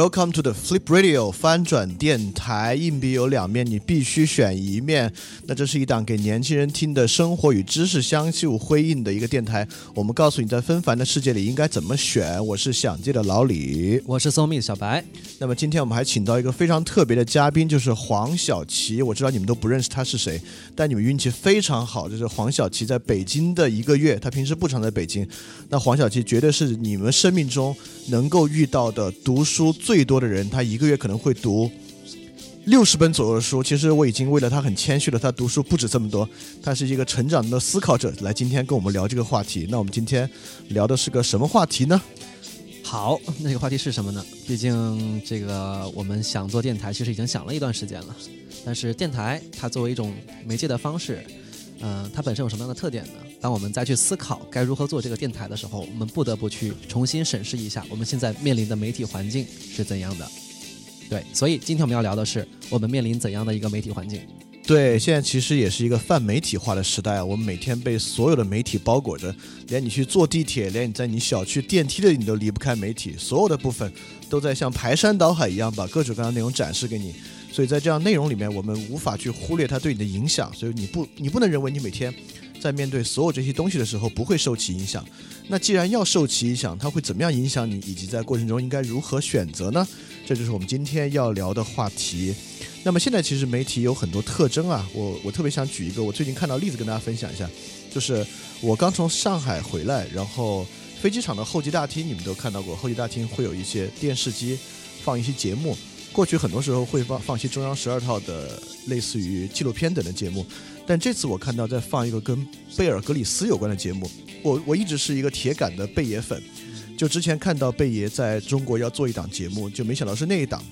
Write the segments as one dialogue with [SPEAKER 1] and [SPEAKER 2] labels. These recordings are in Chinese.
[SPEAKER 1] Welcome to the Flip Radio 翻转电台。硬币有两面，你必须选一面。那这是一档给年轻人听的生活与知识相互辉映的一个电台。我们告诉你，在纷繁的世界里应该怎么选。我是想借的老李，
[SPEAKER 2] 我是松蜜的小白。
[SPEAKER 1] 那么今天我们还请到一个非常特别的嘉宾，就是黄小琪。我知道你们都不认识他是谁，但你们运气非常好，就是黄小琪在北京的一个月。他平时不常在北京。那黄小琪绝对是你们生命中能够遇到的读书。最多的人，他一个月可能会读六十本左右的书。其实我已经为了他很谦虚了，他读书不止这么多。他是一个成长的思考者，来今天跟我们聊这个话题。那我们今天聊的是个什么话题呢？
[SPEAKER 2] 好，那个话题是什么呢？毕竟这个我们想做电台，其实已经想了一段时间了。但是电台它作为一种媒介的方式，嗯，它本身有什么样的特点呢？当我们再去思考该如何做这个电台的时候，我们不得不去重新审视一下我们现在面临的媒体环境是怎样的。对，所以今天我们要聊的是我们面临怎样的一个媒体环境。
[SPEAKER 1] 对，现在其实也是一个泛媒体化的时代啊，我们每天被所有的媒体包裹着，连你去坐地铁，连你在你小区电梯的你都离不开媒体，所有的部分都在像排山倒海一样把各种各样的内容展示给你。所以在这样内容里面，我们无法去忽略它对你的影响，所以你不，你不能认为你每天。在面对所有这些东西的时候，不会受其影响。那既然要受其影响，它会怎么样影响你？以及在过程中应该如何选择呢？这就是我们今天要聊的话题。那么现在其实媒体有很多特征啊，我我特别想举一个我最近看到例子跟大家分享一下，就是我刚从上海回来，然后飞机场的候机大厅你们都看到过，候机大厅会有一些电视机放一些节目。过去很多时候会放放些中央十二套的类似于纪录片等的节目，但这次我看到在放一个跟贝尔格里斯有关的节目。我我一直是一个铁杆的贝爷粉，就之前看到贝爷在中国要做一档节目，就没想到是那一档。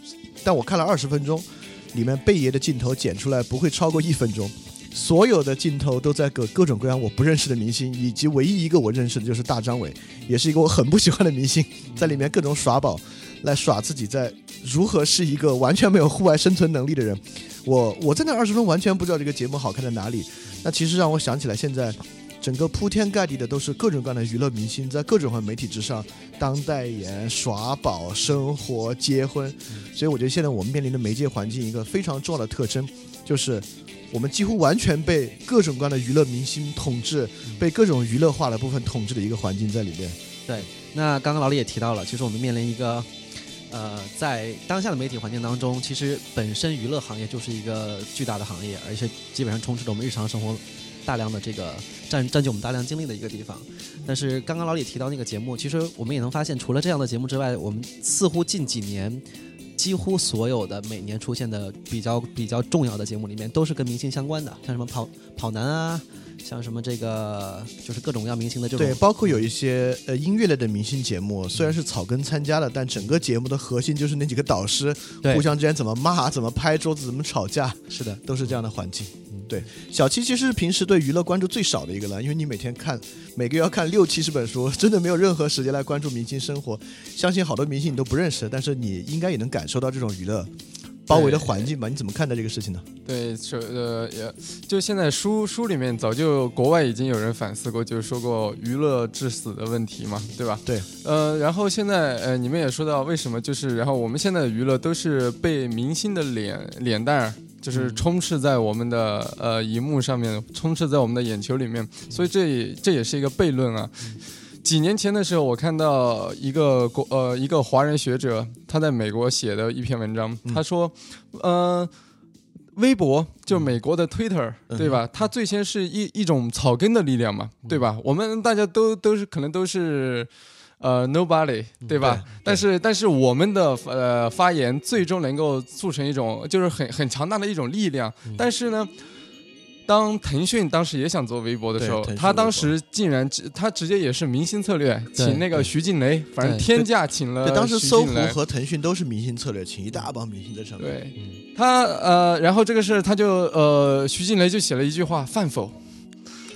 [SPEAKER 1] 但我看了二十分钟，里面贝爷的镜头剪出来不会超过一分钟，所有的镜头都在各各种各样我不认识的明星，以及唯一一个我认识的就是大张伟，也是一个我很不喜欢的明星，在里面各种耍宝。来耍自己在如何是一个完全没有户外生存能力的人，我我在那二十分完全不知道这个节目好看在哪里。那其实让我想起来，现在整个铺天盖地的都是各种各样的娱乐明星，在各种各样媒体之上当代言、耍宝、生活、结婚。所以我觉得现在我们面临的媒介环境一个非常重要的特征，就是我们几乎完全被各种各样的娱乐明星统治，被各种娱乐化的部分统治的一个环境在里面。
[SPEAKER 2] 对，那刚刚老李也提到了，其实我们面临一个。呃，在当下的媒体环境当中，其实本身娱乐行业就是一个巨大的行业，而且基本上充斥着我们日常生活大量的这个占占据我们大量精力的一个地方。但是刚刚老李提到那个节目，其实我们也能发现，除了这样的节目之外，我们似乎近几年几乎所有的每年出现的比较比较重要的节目里面，都是跟明星相关的，像什么跑跑男啊。像什么这个就是各种各样明星的这种
[SPEAKER 1] 对，包括有一些呃音乐类的明星节目，虽然是草根参加的，但整个节目的核心就是那几个导师互相之间怎么骂、怎么拍桌子、怎么吵架。
[SPEAKER 2] 是的，
[SPEAKER 1] 都是这样的环境。对，小七其实平时对娱乐关注最少的一个了，因为你每天看每个月要看六七十本书，真的没有任何时间来关注明星生活。相信好多明星你都不认识，但是你应该也能感受到这种娱乐。包围的环境吧，你怎么看待这个事情呢？
[SPEAKER 3] 对，说呃，也就现在书书里面早就国外已经有人反思过，就是说过娱乐致死的问题嘛，对吧？
[SPEAKER 1] 对，
[SPEAKER 3] 呃，然后现在呃，你们也说到为什么就是，然后我们现在的娱乐都是被明星的脸脸蛋就是充斥在我们的呃荧幕上面，充斥在我们的眼球里面，所以这也这也是一个悖论啊。几年前的时候，我看到一个国呃一个华人学者他在美国写的一篇文章，他说，呃，微博就美国的 Twitter 对吧？它最先是一一种草根的力量嘛，对吧？我们大家都都是可能都是。呃 nobody，对吧？
[SPEAKER 1] 对
[SPEAKER 3] 但是但是我们的呃发言最终能够促成一种就是很很强大的一种力量。但是呢，当腾讯当时也想做微博的时候他当时竟然直他直接也是明星策略，请那个徐静蕾，反正天价请了
[SPEAKER 1] 对，当时搜狐和腾讯都是明星策略，请一大帮明星在上面。
[SPEAKER 3] 对他呃，然后这个事他就呃，徐静蕾就写了一句话：“饭否？”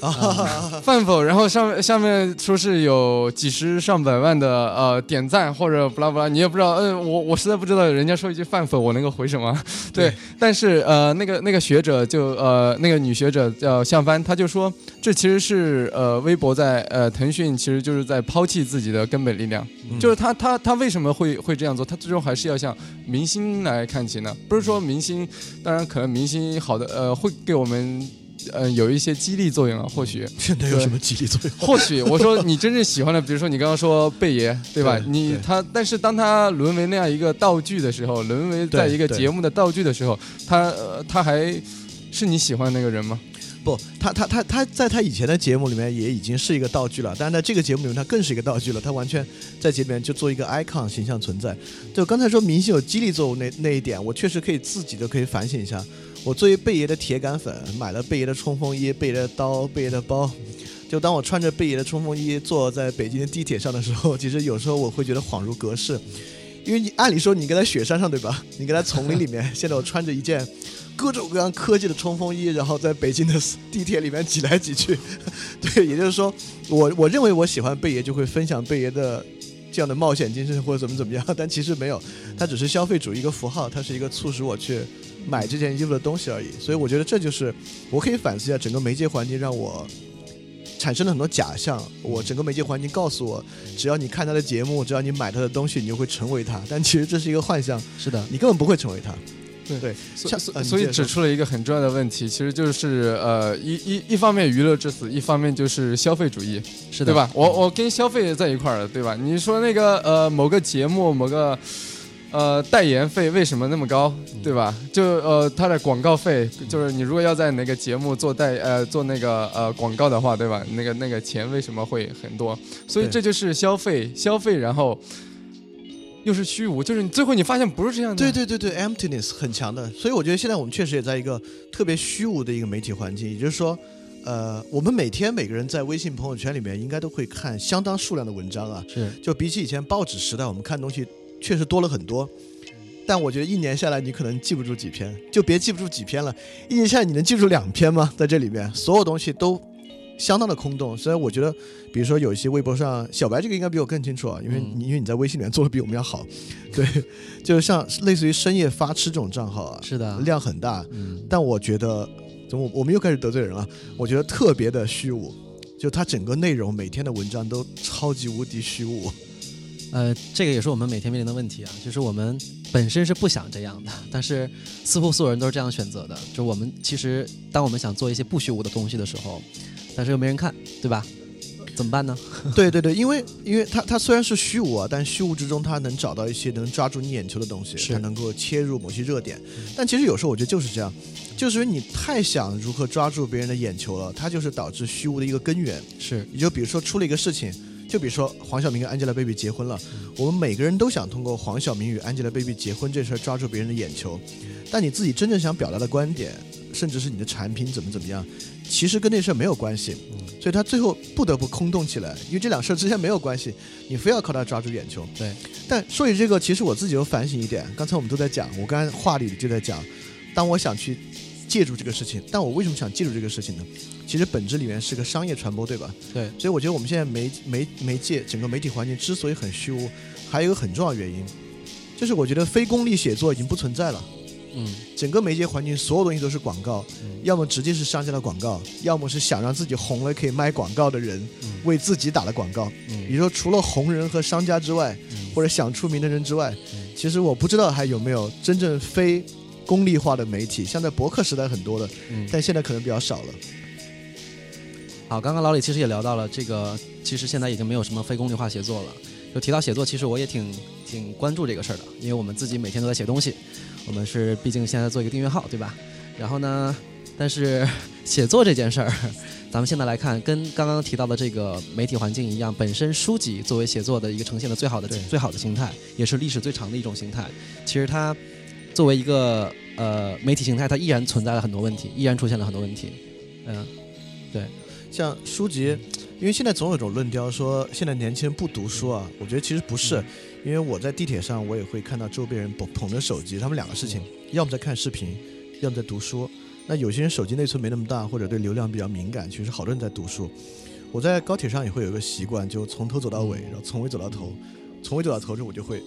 [SPEAKER 1] 啊，
[SPEAKER 3] 饭否？然后上面下面说是有几十上百万的呃点赞或者不拉不拉，你也不知道，嗯、我我实在不知道人家说一句饭否，我能够回什么？对，但是呃，那个那个学者就呃那个女学者叫向帆，她就说这其实是呃微博在呃腾讯其实就是在抛弃自己的根本力量，
[SPEAKER 1] 嗯
[SPEAKER 3] 就是他他他为什么会会这样做？他最终还是要向明星来看齐呢？不是说明星，当然可能明星好的呃会给我们。呃，有一些激励作用啊，或许，
[SPEAKER 1] 现在有什么激励作用？
[SPEAKER 3] 或许我说你真正喜欢的，比如说你刚刚说贝爷，对吧？你他，但是当他沦为那样一个道具的时候，沦为在一个节目的道具的时候，他呃他还是你喜欢的那个人吗？
[SPEAKER 1] 不，他他他他在他以前的节目里面也已经是一个道具了，但是在这个节目里面他更是一个道具了，他完全在节目里面就做一个 icon 形象存在。就刚才说明星有激励作用那那一点，我确实可以自己都可以反省一下。我作为贝爷的铁杆粉，买了贝爷的冲锋衣、贝爷的刀、贝爷的包。就当我穿着贝爷的冲锋衣坐在北京的地铁上的时候，其实有时候我会觉得恍如隔世，因为你按理说你跟在雪山上对吧？你跟在丛林里面，现在我穿着一件各种各样科技的冲锋衣，然后在北京的 地铁里面挤来挤去。对，也就是说，我我认为我喜欢贝爷，就会分享贝爷的这样的冒险精神或者怎么怎么样，但其实没有，它只是消费主义一个符号，它是一个促使我去买这件衣服的东西而已。所以我觉得这就是我可以反思一下整个媒介环境让我。产生了很多假象，我整个媒介环境告诉我，只要你看他的节目，只要你买他的东西，你就会成为他。但其实这是一个幻象，
[SPEAKER 2] 是的，
[SPEAKER 1] 你根本不会成为他。
[SPEAKER 3] 对
[SPEAKER 1] 对，
[SPEAKER 3] 所以指出了一个很重要的问题，其实就是呃一一一方面娱乐至死，一方面就是消费主义，
[SPEAKER 2] 是的，
[SPEAKER 3] 对吧？我我跟消费在一块儿了，对吧？你说那个呃某个节目某个。呃，代言费为什么那么高，对吧？就呃，它的广告费，就是你如果要在哪个节目做代呃做那个呃广告的话，对吧？那个那个钱为什么会很多？所以这就是消费，消费，然后又是虚无，就是你最后你发现不是这样的。
[SPEAKER 1] 对对对对，emptiness 很强的，所以我觉得现在我们确实也在一个特别虚无的一个媒体环境，也就是说，呃，我们每天每个人在微信朋友圈里面应该都会看相当数量的文章啊，
[SPEAKER 2] 是
[SPEAKER 1] 就比起以前报纸时代，我们看东西确实多了很多。但我觉得一年下来，你可能记不住几篇，就别记不住几篇了。一年下来，你能记住两篇吗？在这里面，所有东西都相当的空洞。所以我觉得，比如说有一些微博上，小白这个应该比我更清楚啊，因为因为你在微信里面做的比我们要好。对，就是像类似于深夜发吃这种账号啊，
[SPEAKER 2] 是的，
[SPEAKER 1] 量很大，
[SPEAKER 2] 嗯，
[SPEAKER 1] 但我觉得，怎么我们又开始得罪人了？我觉得特别的虚无，就它整个内容每天的文章都超级无敌虚无。
[SPEAKER 2] 呃，这个也是我们每天面临的问题啊，就是我们本身是不想这样的，但是似乎所有人都是这样选择的。就我们其实，当我们想做一些不虚无的东西的时候，但是又没人看，对吧？怎么办呢？
[SPEAKER 1] 对对对，因为因为它它虽然是虚无啊，但虚无之中它能找到一些能抓住你眼球的东西，
[SPEAKER 2] 是
[SPEAKER 1] 它能够切入某些热点。但其实有时候我觉得就是这样，就是因为你太想如何抓住别人的眼球了，它就是导致虚无的一个根源。
[SPEAKER 2] 是
[SPEAKER 1] 你就比如说出了一个事情，就比如说黄晓明跟 Angelababy 结婚了，我们每个人都想通过黄晓明与 Angelababy 结婚这事儿抓住别人的眼球，但你自己真正想表达的观点，甚至是你的产品怎么怎么样，其实跟那事儿没有关系，所以他最后不得不空洞起来，因为这两事儿之间没有关系，你非要靠它抓住眼球。
[SPEAKER 2] 对，
[SPEAKER 1] 但说起这个，其实我自己有反省一点，刚才我们都在讲，我刚才话里就在讲，当我想去借助这个事情，但我为什么想借助这个事情呢？其实本质里面是个商业传播，对吧？
[SPEAKER 2] 对，
[SPEAKER 1] 所以我觉得我们现在媒媒媒介整个媒体环境之所以很虚无，还有一个很重要的原因，就是我觉得非功利写作已经不存在了。
[SPEAKER 2] 嗯，
[SPEAKER 1] 整个媒介环境所有东西都是广告，要么直接是商家的广告，要么是想让自己红了可以卖广告的人
[SPEAKER 2] 嗯
[SPEAKER 1] 为自己打的广告。
[SPEAKER 2] 嗯
[SPEAKER 1] 也就是说，除了红人和商家之外，
[SPEAKER 2] 嗯
[SPEAKER 1] 或者想出名的人之外
[SPEAKER 2] 嗯，
[SPEAKER 1] 其实我不知道还有没有真正非功利化的媒体，像在博客时代很多的，
[SPEAKER 2] 嗯，
[SPEAKER 1] 但现在可能比较少了。
[SPEAKER 2] 好，刚刚老李其实也聊到了这个，其实现在已经没有什么非功利化写作了。就提到写作，其实我也挺挺关注这个事儿的，因为我们自己每天都在写东西，我们是毕竟现在做一个订阅号，对吧？然后呢，但是写作这件事儿，咱们现在来看，跟刚刚提到的这个媒体环境一样，本身书籍作为写作的一个呈现的最好的最好的形态，也是历史最长的一种形态。其实它作为一个呃媒体形态，它依然存在了很多问题，依然出现了很多问题。嗯，对
[SPEAKER 1] 像书籍，因为现在总有一种论调说现在年轻人不读书啊，我觉得其实不是，因为我在地铁上我也会看到周边人捧捧着手机，他们两个事情，要么在看视频，要么在读书。那有些人手机内存没那么大，或者对流量比较敏感，其实好多人在读书。我在高铁上也会有一个习惯，就从头走到尾，然后从尾走到头，从尾走到头之后，我就会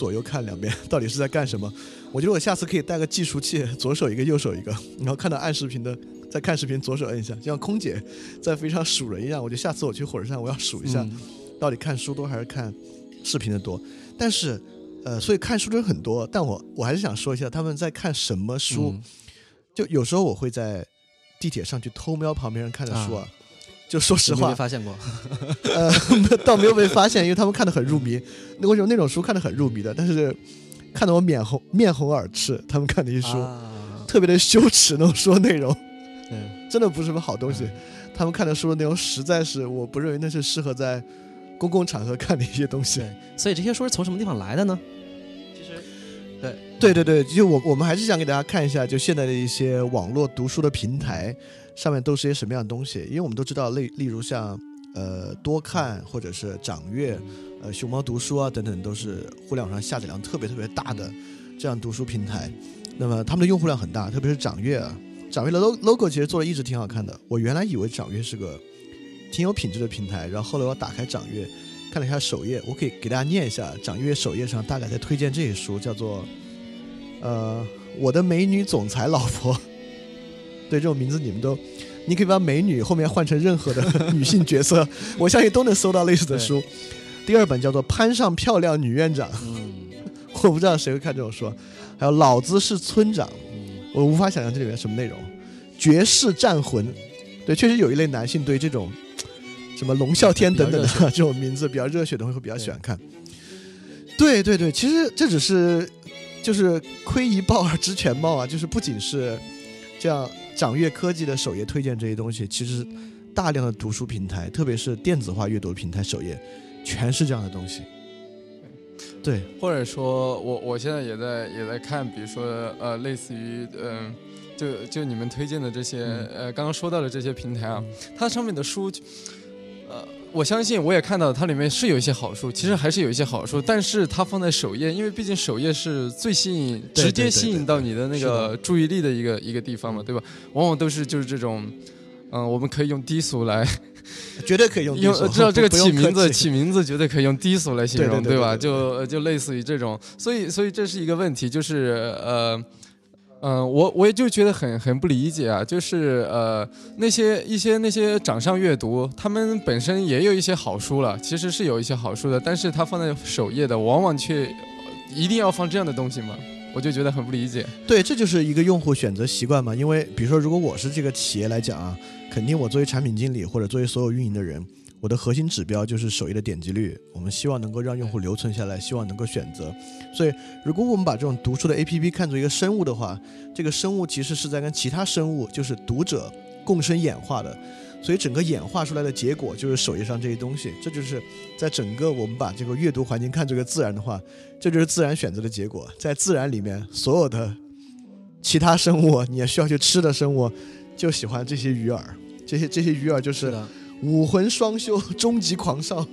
[SPEAKER 1] 左右看两边，到底是在干什么。我觉得我下次可以带个计数器，左手一个，右手一个，然后看到按视频的，在看视频，左手摁一下，就像空姐在飞机上数人一样。我觉得下次我去火车站，我要数一下，
[SPEAKER 2] 嗯
[SPEAKER 1] 到底看书多还是看视频的多。但是，呃，所以看书的人很多，但我我还是想说一下他们在看什么书。
[SPEAKER 2] 嗯
[SPEAKER 1] 就有时候我会在地铁上去偷瞄旁边人看的书啊。
[SPEAKER 2] 啊
[SPEAKER 1] 就说实话
[SPEAKER 2] 没，发现过？
[SPEAKER 1] 呃，倒没有被发现，因为他们看得很入迷。那为什么那种书看得很入迷的？但是看得我面红面红耳赤，他们看那些书、
[SPEAKER 2] 啊
[SPEAKER 1] 特别的羞耻，那种书内容
[SPEAKER 2] 嗯，
[SPEAKER 1] 真的不是什么好东西。他们看的书的内容实在是，我不认为那是适合在公共场合看的一些东西。
[SPEAKER 2] 所以这些书是从什么地方来的呢？其实，对，
[SPEAKER 1] 对对对，就我我们还是想给大家看一下，就现在的一些网络读书的平台上面都是些什么样的东西，因为我们都知道，例例如像呃多看或者是掌阅、呃熊猫读书啊等等，都是互联网上下载量特别特别大的这样读书平台。那么他们的用户量很大，特别是掌阅啊，掌阅的 logo logo 其实做的一直挺好看的。我原来以为掌阅是个挺有品质的平台，然后后来我打开掌阅。看了一下首页，我可以给大家念一下掌阅首页上大概在推荐这些书，叫做呃，我的美女总裁老婆，对这种名字你们都，你可以把美女后面换成任何的 女性角色，我相信都能搜到类似的书。第二本叫做《攀上漂亮女院长 》，
[SPEAKER 2] 嗯
[SPEAKER 1] 我不知道谁会看这种书。还有《老子是村长》，
[SPEAKER 2] 嗯，
[SPEAKER 1] 我无法想象这里面什么内容。绝世战魂，对，确实有一类男性对这种什么龙啸天等等的这种名字比较热血的会比较喜欢看。对对对，其实这只是就是窥一豹而知全貌啊，就是不仅是这样掌阅科技的首页推荐这些东西，其实大量的读书平台，特别是电子化阅读平台首页，全是这样的东西。对，
[SPEAKER 3] 或者说我我现在也在也在看，比如说呃，类似于嗯、就就你们推荐的这些、
[SPEAKER 1] 嗯。
[SPEAKER 3] 呃，刚刚说到的这些平台啊，它上面的书，呃，我相信我也看到它里面是有一些好处，其实还是有一些好处，但是它放在首页，因为毕竟首页是最吸引、直接吸引到你的那个注意力的一个一个地方嘛，对吧？往往都是就是这种。嗯，我们可以用低俗来
[SPEAKER 1] 绝对可以用低
[SPEAKER 3] 用
[SPEAKER 1] 俗
[SPEAKER 3] 知道这个 起名字，起名字绝对可以用低俗来形
[SPEAKER 1] 容对
[SPEAKER 3] 容，吧？就呃就类似于这种，所以所以这是一个问题，就是呃。嗯、我我也就觉得很很不理解啊，就是呃那些一些那些掌上阅读，他们本身也有一些好书了，其实是有一些好书的，但是他放在首页的，往往却一定要放这样的东西吗？我就觉得很不理解。
[SPEAKER 1] 对，这就是一个用户选择习惯嘛。因为比如说，如果我是这个企业来讲啊，肯定我作为产品经理或者作为所有运营的人，我的核心指标就是首页的点击率。我们希望能够让用户留存下来，希望能够选择。所以，如果我们把这种读书的 APP 看作一个生物的话，这个生物其实是在跟其他生物，就是读者共生演化的。所以整个演化出来的结果就是首页上这些东西，这就是在整个我们把这个阅读环境看作一个自然的话，这就是自然选择的结果。在自然里面，所有的其他生物，你也需要去吃的生物，就喜欢这些鱼饵。这些这些鱼饵就是
[SPEAKER 2] 的，
[SPEAKER 1] 武魂双修、终极狂少，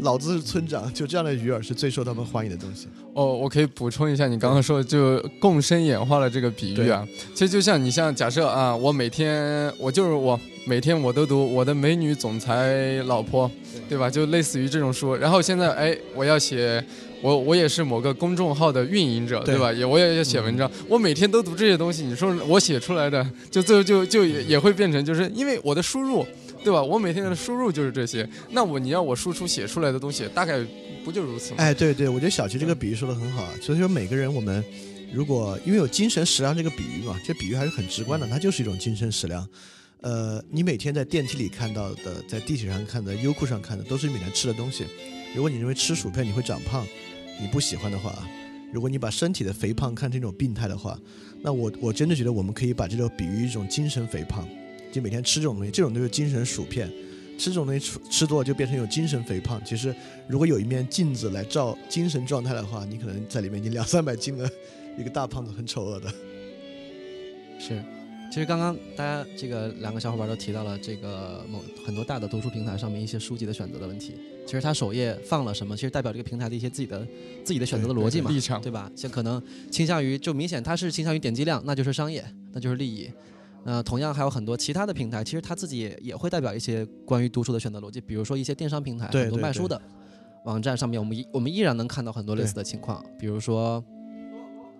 [SPEAKER 1] 老子是村长，就这样的鱼饵是最受他们欢迎的东西。
[SPEAKER 3] 哦，我可以补充一下你刚刚说的就共生演化的这个比喻啊，其实就像你像假设啊，我每天我就是我每天我都读我的美女总裁老婆，对吧？就类似于这种书，然后现在哎，我要写。我我也是某个公众号的运营者，
[SPEAKER 1] 对
[SPEAKER 3] 对吧？也我也要写文章，我每天都读这些东西。你说我写出来的，就最后就就也也会变成，就是因为我的输入，对吧？我每天的输入就是这些，那我你要我输出写出来的东西，大概不就如此吗？
[SPEAKER 1] 哎，对对，我觉得小齐这个比喻说的很好啊。所以说每个人我们如果因为有精神食粮这个比喻嘛，这比喻还是很直观的，它就是一种精神食粮。呃，你每天在电梯里看到的，在地铁上看的，优酷上看的，都是你每天吃的东西。如果你认为吃薯片你会长胖，你不喜欢的话，如果你把身体的肥胖看成一种病态的话，那我我真的觉得我们可以把这个比喻一种精神肥胖。就每天吃这种东西，这种就是精神薯片。吃这种东西吃吃多了就变成有精神肥胖。其实如果有一面镜子来照精神状态的话，你可能在里面已经两三百斤了，一个大胖子，很丑恶的。
[SPEAKER 2] 是，其实刚刚大家这个两个小伙伴都提到了这个某很多大的读书平台上面一些书籍的选择的问题。其实它首页放了什么，其实代表这个平台的一些自己的自己的选择的逻辑嘛，
[SPEAKER 3] 立场
[SPEAKER 2] 对吧？像可能倾向于就明显它是倾向于点击量，那就是商业，那就是利益。那同样还有很多其他的平台，其实它自己也也会代表一些关于读书的选择逻辑，比如说一些电商平台，很多卖书的网站上面，我们依我们依然能看到很多类似的情况，比如说，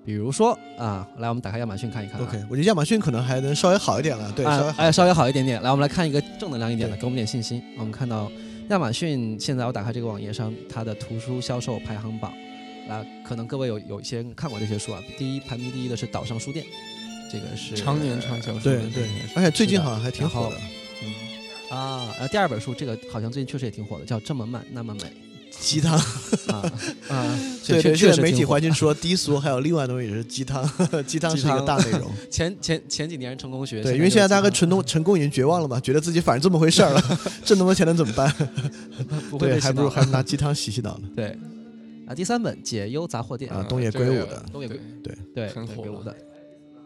[SPEAKER 2] 比如说啊，来我们打开亚马逊看一看、啊。
[SPEAKER 1] OK，我觉得亚马逊可能还能稍微好一点了，对，稍微好。
[SPEAKER 2] 哎哎，稍微好一点点。来，我们来看一个正能量一点的，给我们点信心。我们看到亚马逊现在我打开这个网页上，它的图书销售排行榜，来，可能各位有有一些人看过这些书啊。第一排名第一的是岛上书店，这个是
[SPEAKER 3] 常年畅销书。
[SPEAKER 1] 对。对，而且最近好像还挺
[SPEAKER 2] 然后
[SPEAKER 1] 火的。
[SPEAKER 2] 啊。呃，第二本书这个好像最近确实也挺火的，叫《这么慢那么美。
[SPEAKER 1] 鸡汤，》
[SPEAKER 2] 啊 啊，
[SPEAKER 1] 对现在媒体环境说低俗，还有另外的东西也是 鸡汤，鸡汤。是一个大内容。
[SPEAKER 2] 前前前几年成功学，
[SPEAKER 1] 对，因为现在大家跟
[SPEAKER 2] 成
[SPEAKER 1] 成功成功已经绝望了嘛，觉得自己反正这么回事儿了，挣那么多钱能怎么办？对，还不如还是拿鸡汤。洗洗脑呢。
[SPEAKER 2] 对。啊，第三本《解忧杂货店》
[SPEAKER 1] 啊东野圭吾的
[SPEAKER 2] 东野圭
[SPEAKER 3] 对
[SPEAKER 2] 对，
[SPEAKER 3] 很火
[SPEAKER 2] 的。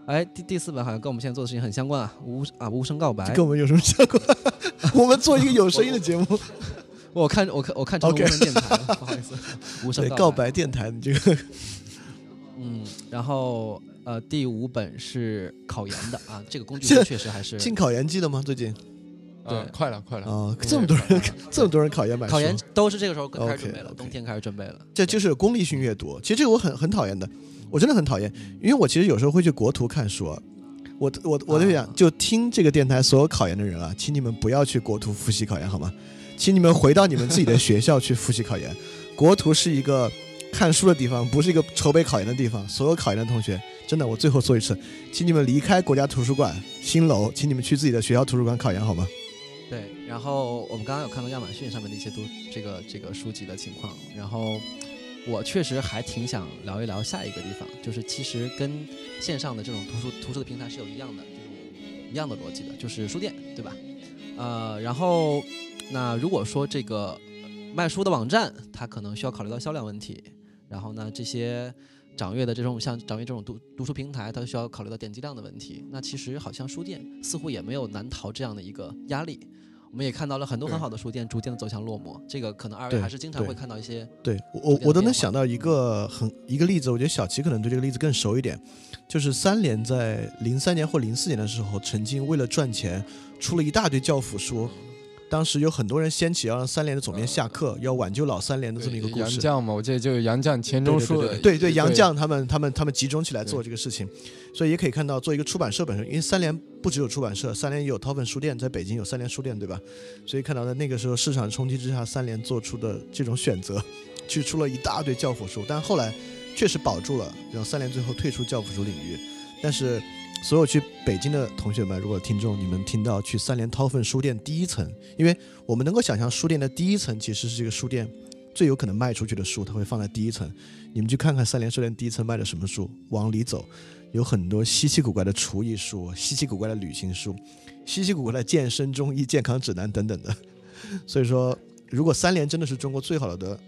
[SPEAKER 2] 哎，第第四本好像跟我们现在做的事情很相关啊，无啊无声告白。
[SPEAKER 1] 跟我们有什么相关？我们做一个有声音的节目，
[SPEAKER 2] 我看我看我看成无声电台了，不好意思，无声
[SPEAKER 1] 对，告
[SPEAKER 2] 白。
[SPEAKER 1] 白电台，你这个
[SPEAKER 2] 嗯，然后呃，第五本是考研的啊，这个工具确实还是
[SPEAKER 1] 进考研季了吗？最近
[SPEAKER 3] 对，快了快了
[SPEAKER 1] 啊，这么多人，这么多人考研买
[SPEAKER 2] 考研都是这个时候开始准备了冬天开始准备了。
[SPEAKER 1] 这就是功利性阅读。其实这个我很很讨厌的，我真的很讨厌，因为我其实有时候会去国图看书啊。我我我就想，
[SPEAKER 2] 啊
[SPEAKER 1] 就听这个电台所有考研的人啊，请你们不要去国图复习考研好吗？请你们回到你们自己的学校去复习考研。国图是一个看书的地方，不是一个筹备考研的地方。所有考研的同学，真的，我最后说一次，请你们离开国家图书馆新楼，请你们去自己的学校图书馆考研好吗？
[SPEAKER 2] 然后我们刚刚有看到亚马逊上面的一些读这个这个书籍的情况，然后我确实还挺想聊一聊下一个地方，就是其实跟线上的这种图书图书的平台是有一样的这种一样的逻辑的，就是书店，对吧？呃，然后那如果说这个卖书的网站，它可能需要考虑到销量问题，然后呢这些。掌阅的这种像掌阅这种读读书平台，它需要考虑到点击量的问题。那其实好像书店似乎也没有难逃这样的一个压力。我们也看到了很多很好的书店逐渐的走向落寞，这个可能二位还是经常会看到一些
[SPEAKER 1] 对我我都能想到一个很一个例子，我觉得小齐可能对这个例子更熟一点，就是三联在零三年或零四年的时候，曾经为了赚钱出了一大堆教辅书，当时有很多人掀起要让三联的总编下课，要挽救老三联的这么一个故事。
[SPEAKER 3] 杨绛嘛，我记得就是杨绛、钱
[SPEAKER 1] 对
[SPEAKER 3] 钟书
[SPEAKER 1] 对对杨绛他们他们他们集中起来做这个事情，所以也可以看到，做一个出版社本身，因为三联不只有出版社，三联也有韬奋书店，在北京有三联书店，对吧？所以看到在那个时候市场冲击之下，三联做出的这种选择，去出了一大堆教辅书，但后来确实保住了，然后三联最后退出教辅书领域，但是。所有去北京的同学们，如果听众你们听到去三联韬奋书店第一层，因为我们能够想象书店的第一层其实是这个书店最有可能卖出去的书，它会放在第一层。你们去看看三联书店第一层卖的什么书，往里走，有很多稀奇古怪的厨艺书、稀奇古怪的旅行书、稀奇古怪的健身中医健康指南等等的。所以说，如果三联真的是中国最好的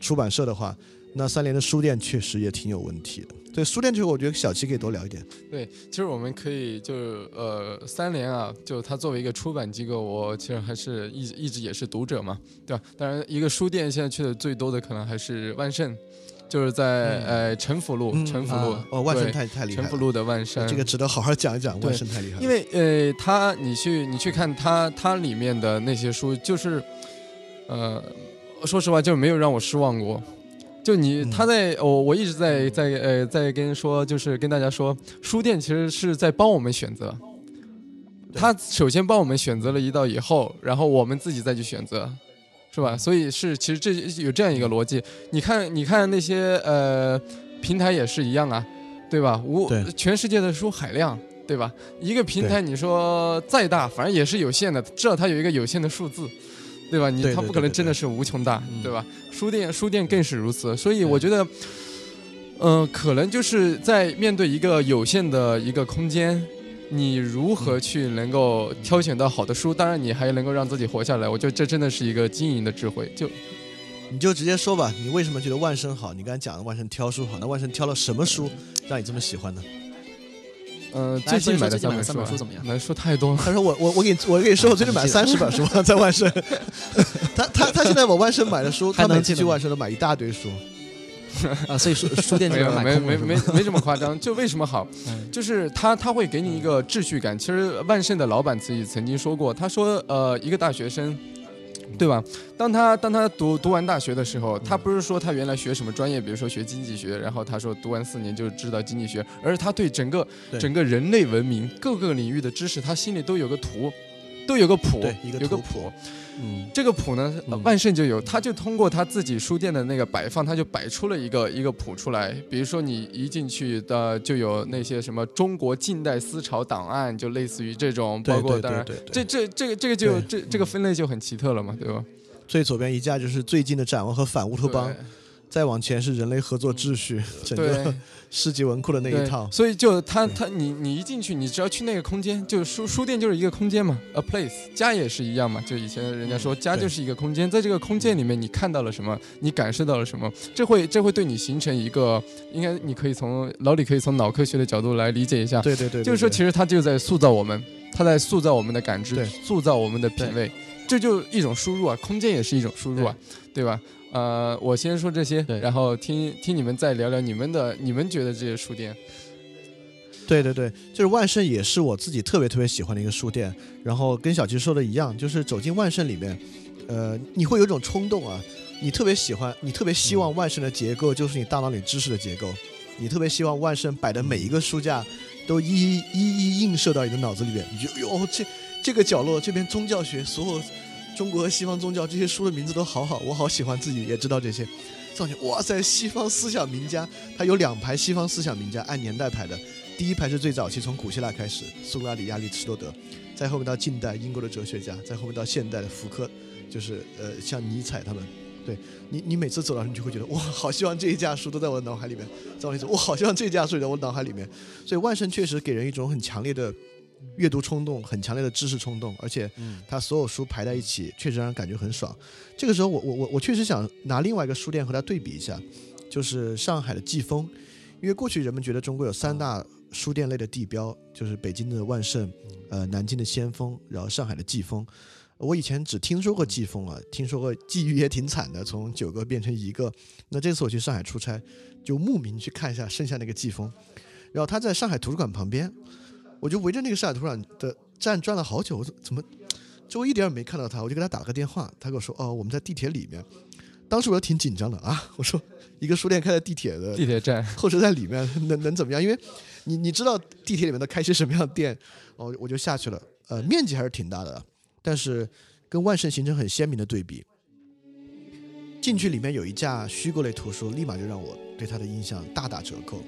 [SPEAKER 1] 出版社的话，那三联的书店确实也挺有问题的。对书店这个，我觉得小七可以多聊一点。
[SPEAKER 3] 对，其实我们可以就呃三联啊，就它作为一个出版机构，我其实还是一直一直也是读者嘛，对吧？当然，一个书店现在去的最多的可能还是万盛，就是在、呃陈府路，
[SPEAKER 1] 嗯
[SPEAKER 3] 陈府路、
[SPEAKER 2] 啊
[SPEAKER 1] 哦，万盛太太厉害了，
[SPEAKER 3] 陈府路的万盛，
[SPEAKER 1] 这个值得好好讲一讲。万盛太厉害了，
[SPEAKER 3] 因为呃，它你去你去看它它里面的那些书，就是呃，说实话就没有让我失望过。就你
[SPEAKER 1] 嗯
[SPEAKER 3] 他在我、我一直在在呃在跟说，就是跟大家说，书店其实是在帮我们选择。他首先帮我们选择了一道以后，然后我们自己再去选择，是吧？所以是其实这有这样一个逻辑。你看，你看那些呃平台也是一样啊，对吧？无全世界的书海量，对吧？一个平台你说再大，反正也是有限的，至少它有一个有限的数字，对吧？你
[SPEAKER 1] 对对
[SPEAKER 3] 它不可能真的是无穷大，
[SPEAKER 2] 嗯
[SPEAKER 3] 对吧？书店书店更是如此，所以我觉得，嗯、可能就是在面对一个有限的一个空间，你如何去能够挑选到好的书？当然，你还能够让自己活下来。我觉得这真的是一个经营的智慧。就
[SPEAKER 1] 你就直接说吧，你为什么觉得万圣好？你刚才讲的万圣挑书好，那万圣挑了什么书让你这么喜欢呢？
[SPEAKER 3] 嗯，最近买的三
[SPEAKER 2] 本书怎么样
[SPEAKER 3] 买的书太多了。
[SPEAKER 1] 他说我我我给你我给你说，我最近买了三十本书 在万盛。他他他现在往万盛买的书，他每次去万盛都买一大堆书。
[SPEAKER 2] 啊，所以书书店里
[SPEAKER 3] 没有没
[SPEAKER 2] 面买空了
[SPEAKER 3] 没没没这么夸张，就为什么好？
[SPEAKER 2] 嗯
[SPEAKER 3] 就是他他会给你一个秩序感。其实万盛的老板自己曾经说过，他说呃一个大学生。对吧？当他当他读读完大学的时候，他不是说他原来学什么专业，比如说学经济学，然后他说读完四年就知道经济学，而是他对整个
[SPEAKER 1] 对
[SPEAKER 3] 整个人类文明各个领域的知识，他心里都有个图，都有个谱，
[SPEAKER 1] 一个
[SPEAKER 3] 有个
[SPEAKER 1] 谱。嗯，
[SPEAKER 3] 这个谱呢，万盛就有，他就通过他自己书店的那个摆放，他就摆出了一个一个谱出来。比如说你一进去的就有那些什么中国近代思潮档案，就类似于这种，包括当然。这这这个这个就这这个分类就很奇特了嘛，对吧？
[SPEAKER 1] 最左边一架就是最近的展望和反乌托邦，再往前是人类合作秩序，整个
[SPEAKER 3] 对
[SPEAKER 1] 世纪文库的那一套。
[SPEAKER 3] 所以就他他你你一进去，你只要去那个空间，就书书店就是一个空间嘛，a place，家也是一样嘛。就以前人家说家就是一个空间，在这个空间里面，你看到了什么，你感受到了什么，这会这会对你形成一个，应该你可以从老李可以从脑科学的角度来理解一下，
[SPEAKER 1] 对对对，
[SPEAKER 3] 就是说其
[SPEAKER 1] 实
[SPEAKER 3] 实他就在塑造我们，他在塑造我们的感知，塑造我们的品味，这就一种输入啊，空间也是一种输入啊，对吧？呃，我先说这些
[SPEAKER 2] 对，
[SPEAKER 3] 然后听听你们再聊聊你们的，你们觉得这些书店。
[SPEAKER 1] 对对对，就是万圣也是我自己特别特别喜欢的一个书店。然后跟小齐说的一样，就是走进万圣里面，呃，你会有一种冲动啊，你特别喜欢，你特别希望万圣的结构就是你大脑里知识的结构，你特别希望万圣摆的每一个书架都一一一一映射到你的脑子里面，你就哟这这个角落这边宗教学所有中国和西方宗教这些书的名字都好好，我好喜欢自己也知道这些。上去哇塞，西方思想名家，它有两排西方思想名家，按年代排的。第一排是最早期，从古希腊开始，苏格拉底、亚里士多德，再后面到近代英国的哲学家，再后面到现代的福柯，就是呃像尼采他们。对你，你每次走到你就会觉得哇，好希望这一架书都在我的脑海里面。再往里走，我好希望这架书在我脑海里面。所以万圣确实给人一种很强烈的阅读冲动，很强烈的知识冲动，而且他所有书排在一起，确实让人感觉很爽。这个时候我，我我我确实想拿另外一个书店和他对比一下，就是上海的季风，因为过去人们觉得中国有三大书店类的地标，就是北京的万盛，呃，南京的先锋，然后上海的季风。我以前只听说过季风啊，听说过季遇也挺惨的，从九个变成一个。那这次我去上海出差，就慕名去看一下剩下那个季风。然后他在上海图书馆旁边，我就围着那个上海图书馆的站转了好久，我说怎么周围一点也没看到他，我就给他打了个电话，他跟我说哦我们在地铁里面。当时我就挺紧张的啊，我说一个书店开在地铁的
[SPEAKER 3] 地铁站，
[SPEAKER 1] 候车在里面能能怎么样？因为你你知道地铁里面都开些什么样的店，哦，我就下去了。呃，面积还是挺大的，但是跟万盛形成很鲜明的对比。进去里面有一架虚构类图书，立马就让我对它的印象大打折扣。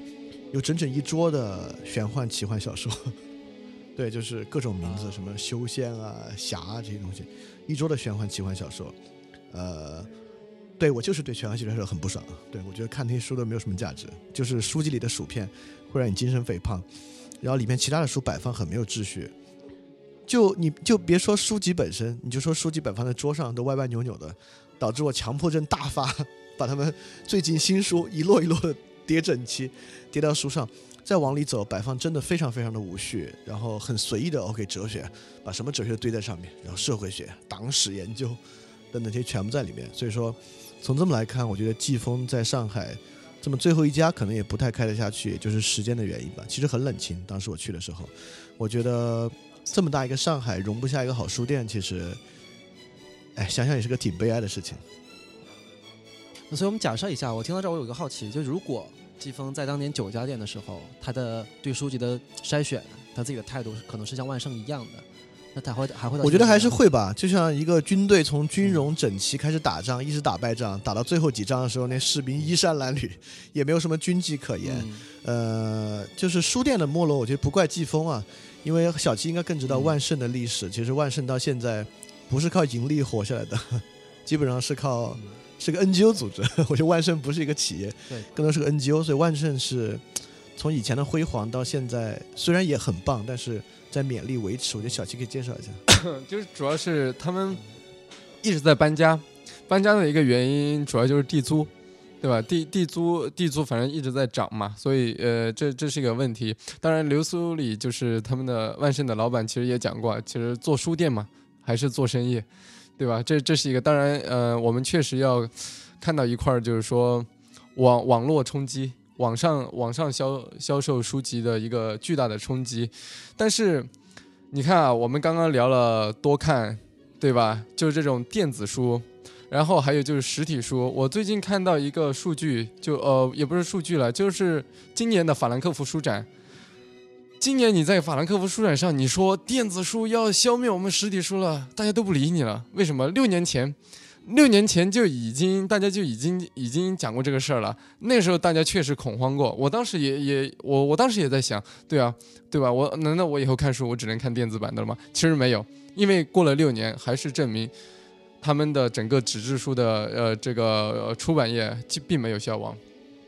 [SPEAKER 1] 有整整一桌的玄幻奇幻小说，对，就是各种名字，什么修仙啊、侠啊这些东西，一桌的玄幻奇幻小说。呃，对我就是对玄幻奇幻小说很不爽。对我觉得看那些书都没有什么价值，就是书籍里的薯片会让你精神肥胖，然后里面其他的书摆放很没有秩序。就你就别说书籍本身，你就说书籍摆放在桌上都歪歪扭扭的，导致我强迫症大发，把他们最近新书一摞一摞的叠整齐，叠到书上，再往里走，摆放真的非常非常的无序，然后很随意的 OK 哲学，把什么哲学堆在上面，然后社会学、党史研究等等这些全部在里面。所以说，从这么来看，我觉得季风在上海这么最后一家可能也不太开得下去，也就是时间的原因吧。其实很冷清，当时我去的时候，我觉得这么大一个上海容不下一个好书店，其实，哎，想想也是个挺悲哀的事情。
[SPEAKER 2] 那所以我们假设一下，我听到这儿我有一个好奇，就如果季风在当年九家店的时候，他的对书籍的筛选，他自己的态度可能是像万盛一样的，那他会还会
[SPEAKER 1] 我觉得还是会吧，就像一个军队从军容整齐开始打仗，一直打败仗，打到最后几仗的时候，那士兵衣衫褴褛 也没有什么军纪可言。
[SPEAKER 2] 嗯
[SPEAKER 1] 呃，就是书店的没落，我觉得不怪季风啊，因为小七应该更知道
[SPEAKER 2] 嗯
[SPEAKER 1] 万盛的历史。其实万盛到现在不是靠盈利活下来的，基本上是靠是个 NGO 组织。我觉得万盛不是一个企业，
[SPEAKER 2] 对，
[SPEAKER 1] 更多是个 NGO，所以万盛是从以前的辉煌到现在，虽然也很棒，但是在勉力维持。我觉得小七可以介绍一下。
[SPEAKER 3] 就是主要是他们一直在搬家，搬家的一个原因主要就是地租，对吧？地地租地租反正一直在涨嘛，所以呃，这这是一个问题。当然，流苏里就是他们的万盛的老板，其实也讲过，其实做书店嘛，还是做生意，对吧？这这是一个，当然呃，我们确实要看到一块儿，就是说网网络冲击。网上网上销销售书籍的一个巨大的冲击，但是你看啊，我们刚刚聊了多看，对吧？就是这种电子书，然后还有就是实体书。我最近看到一个数据，就呃也不是数据了，就是今年的法兰克福书展。今年你在法兰克福书展上，你说电子书要消灭我们实体书了，大家都不理你了。为什么？六年前。六年前就已经，大家就已经已经讲过这个事儿了。那时候大家确实恐慌过，我当时也也我我当时也在想，对啊，对吧？我难道我以后看书我只能看电子版的了吗？其实没有，因为过了六年，还是证明他们的整个纸质书的呃这个出版业并没有消亡，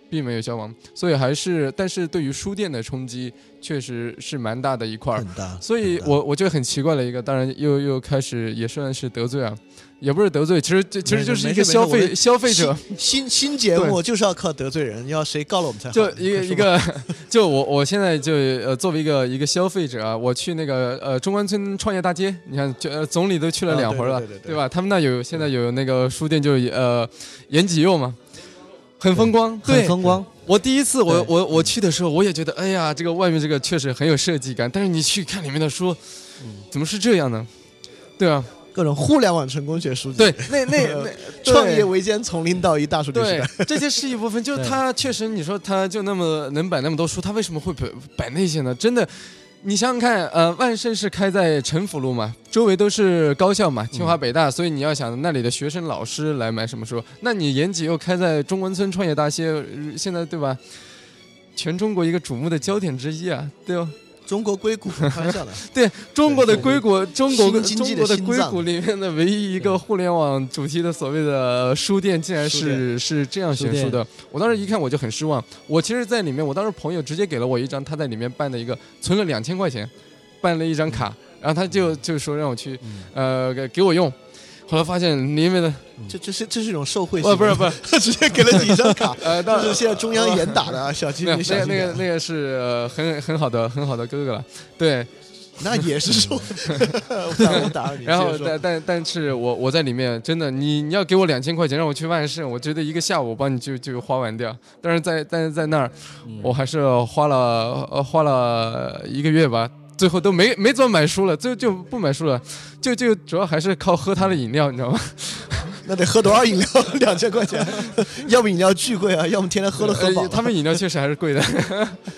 [SPEAKER 3] 并没有消亡。所以还是，但是对于书店的冲击确实是蛮大的一块儿。
[SPEAKER 1] 很大。
[SPEAKER 3] 所以我我觉得很奇怪的一个，当然又又开始也算是得罪啊。也不是得罪，其实这其实就是一个消费消费者
[SPEAKER 1] 新新节目就是要靠得罪人，要谁告了我们才好。
[SPEAKER 3] 就一个一个，就我我现在就呃作为一个一个消费者啊，我去那个呃中关村创业大街，你看就呃总理都去了两回了，
[SPEAKER 1] 对
[SPEAKER 3] 吧？他们那有现在有那个书店，就呃延吉佑嘛，很风光，
[SPEAKER 2] 很风光。
[SPEAKER 3] 我第一次我我我去的时候，我也觉得哎呀，这个外面这个确实很有设计感，但是你去看里面的书，怎么是这样呢？对啊。
[SPEAKER 1] 各种互联网成功学书籍，
[SPEAKER 3] 对，那那 那
[SPEAKER 1] 创业维艰从零到一大数据时
[SPEAKER 3] 代，这些是一部分。就是他确实，你说他就那么能摆那么多书，他为什么会摆摆那些呢？真的，你想想看，呃，万盛是开在陈府路嘛，周围都是高校嘛，清华北大，所以你要想那里的学生老师来买什么书，那你延吉又开在中关村创业大街，现在对吧？全中国一个瞩目的焦点之一啊，对吧？
[SPEAKER 1] 中国硅谷 开玩笑的，
[SPEAKER 3] 对中国的硅谷，中国中国的硅谷里面的唯一一个互联网主题的所谓的书店，竟然是是这样选书的。我当时一看我就很失望。我其实，在里面，我当时朋友直接给了我一张他在里面办的一个存了两千块钱，办了一张卡，然后他就就说让我去，呃，给给我用。后来发现里面的
[SPEAKER 1] 这这是这是一种受贿，
[SPEAKER 3] 不不是不是，
[SPEAKER 1] 直接给了你一张卡，呃，这是现在中央严打的啊，小金，那
[SPEAKER 3] 个那个那个是很很好的很好的哥哥了，对，
[SPEAKER 1] 那也是受我，打你。
[SPEAKER 3] 然后但但但是我我在里面真的，你你要给我两千块钱让我去万盛，我觉得一个下午帮你就就花完掉，但是在但是在那儿，我还是花了呃花了一个月吧。最后都没没怎么买书了，最后就不买书了，就就主要还是靠喝他的饮料，你知道吗？
[SPEAKER 1] 那得喝多少饮料？两千块钱，要么饮料巨贵啊，要么天天喝了喝饱。
[SPEAKER 3] 他们饮料确实还是贵的。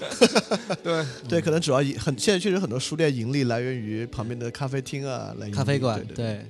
[SPEAKER 3] 对
[SPEAKER 1] 对，可能主要很现在确实很多书店盈利来源于旁边的咖啡厅啊，来
[SPEAKER 2] 咖啡馆。
[SPEAKER 1] 对，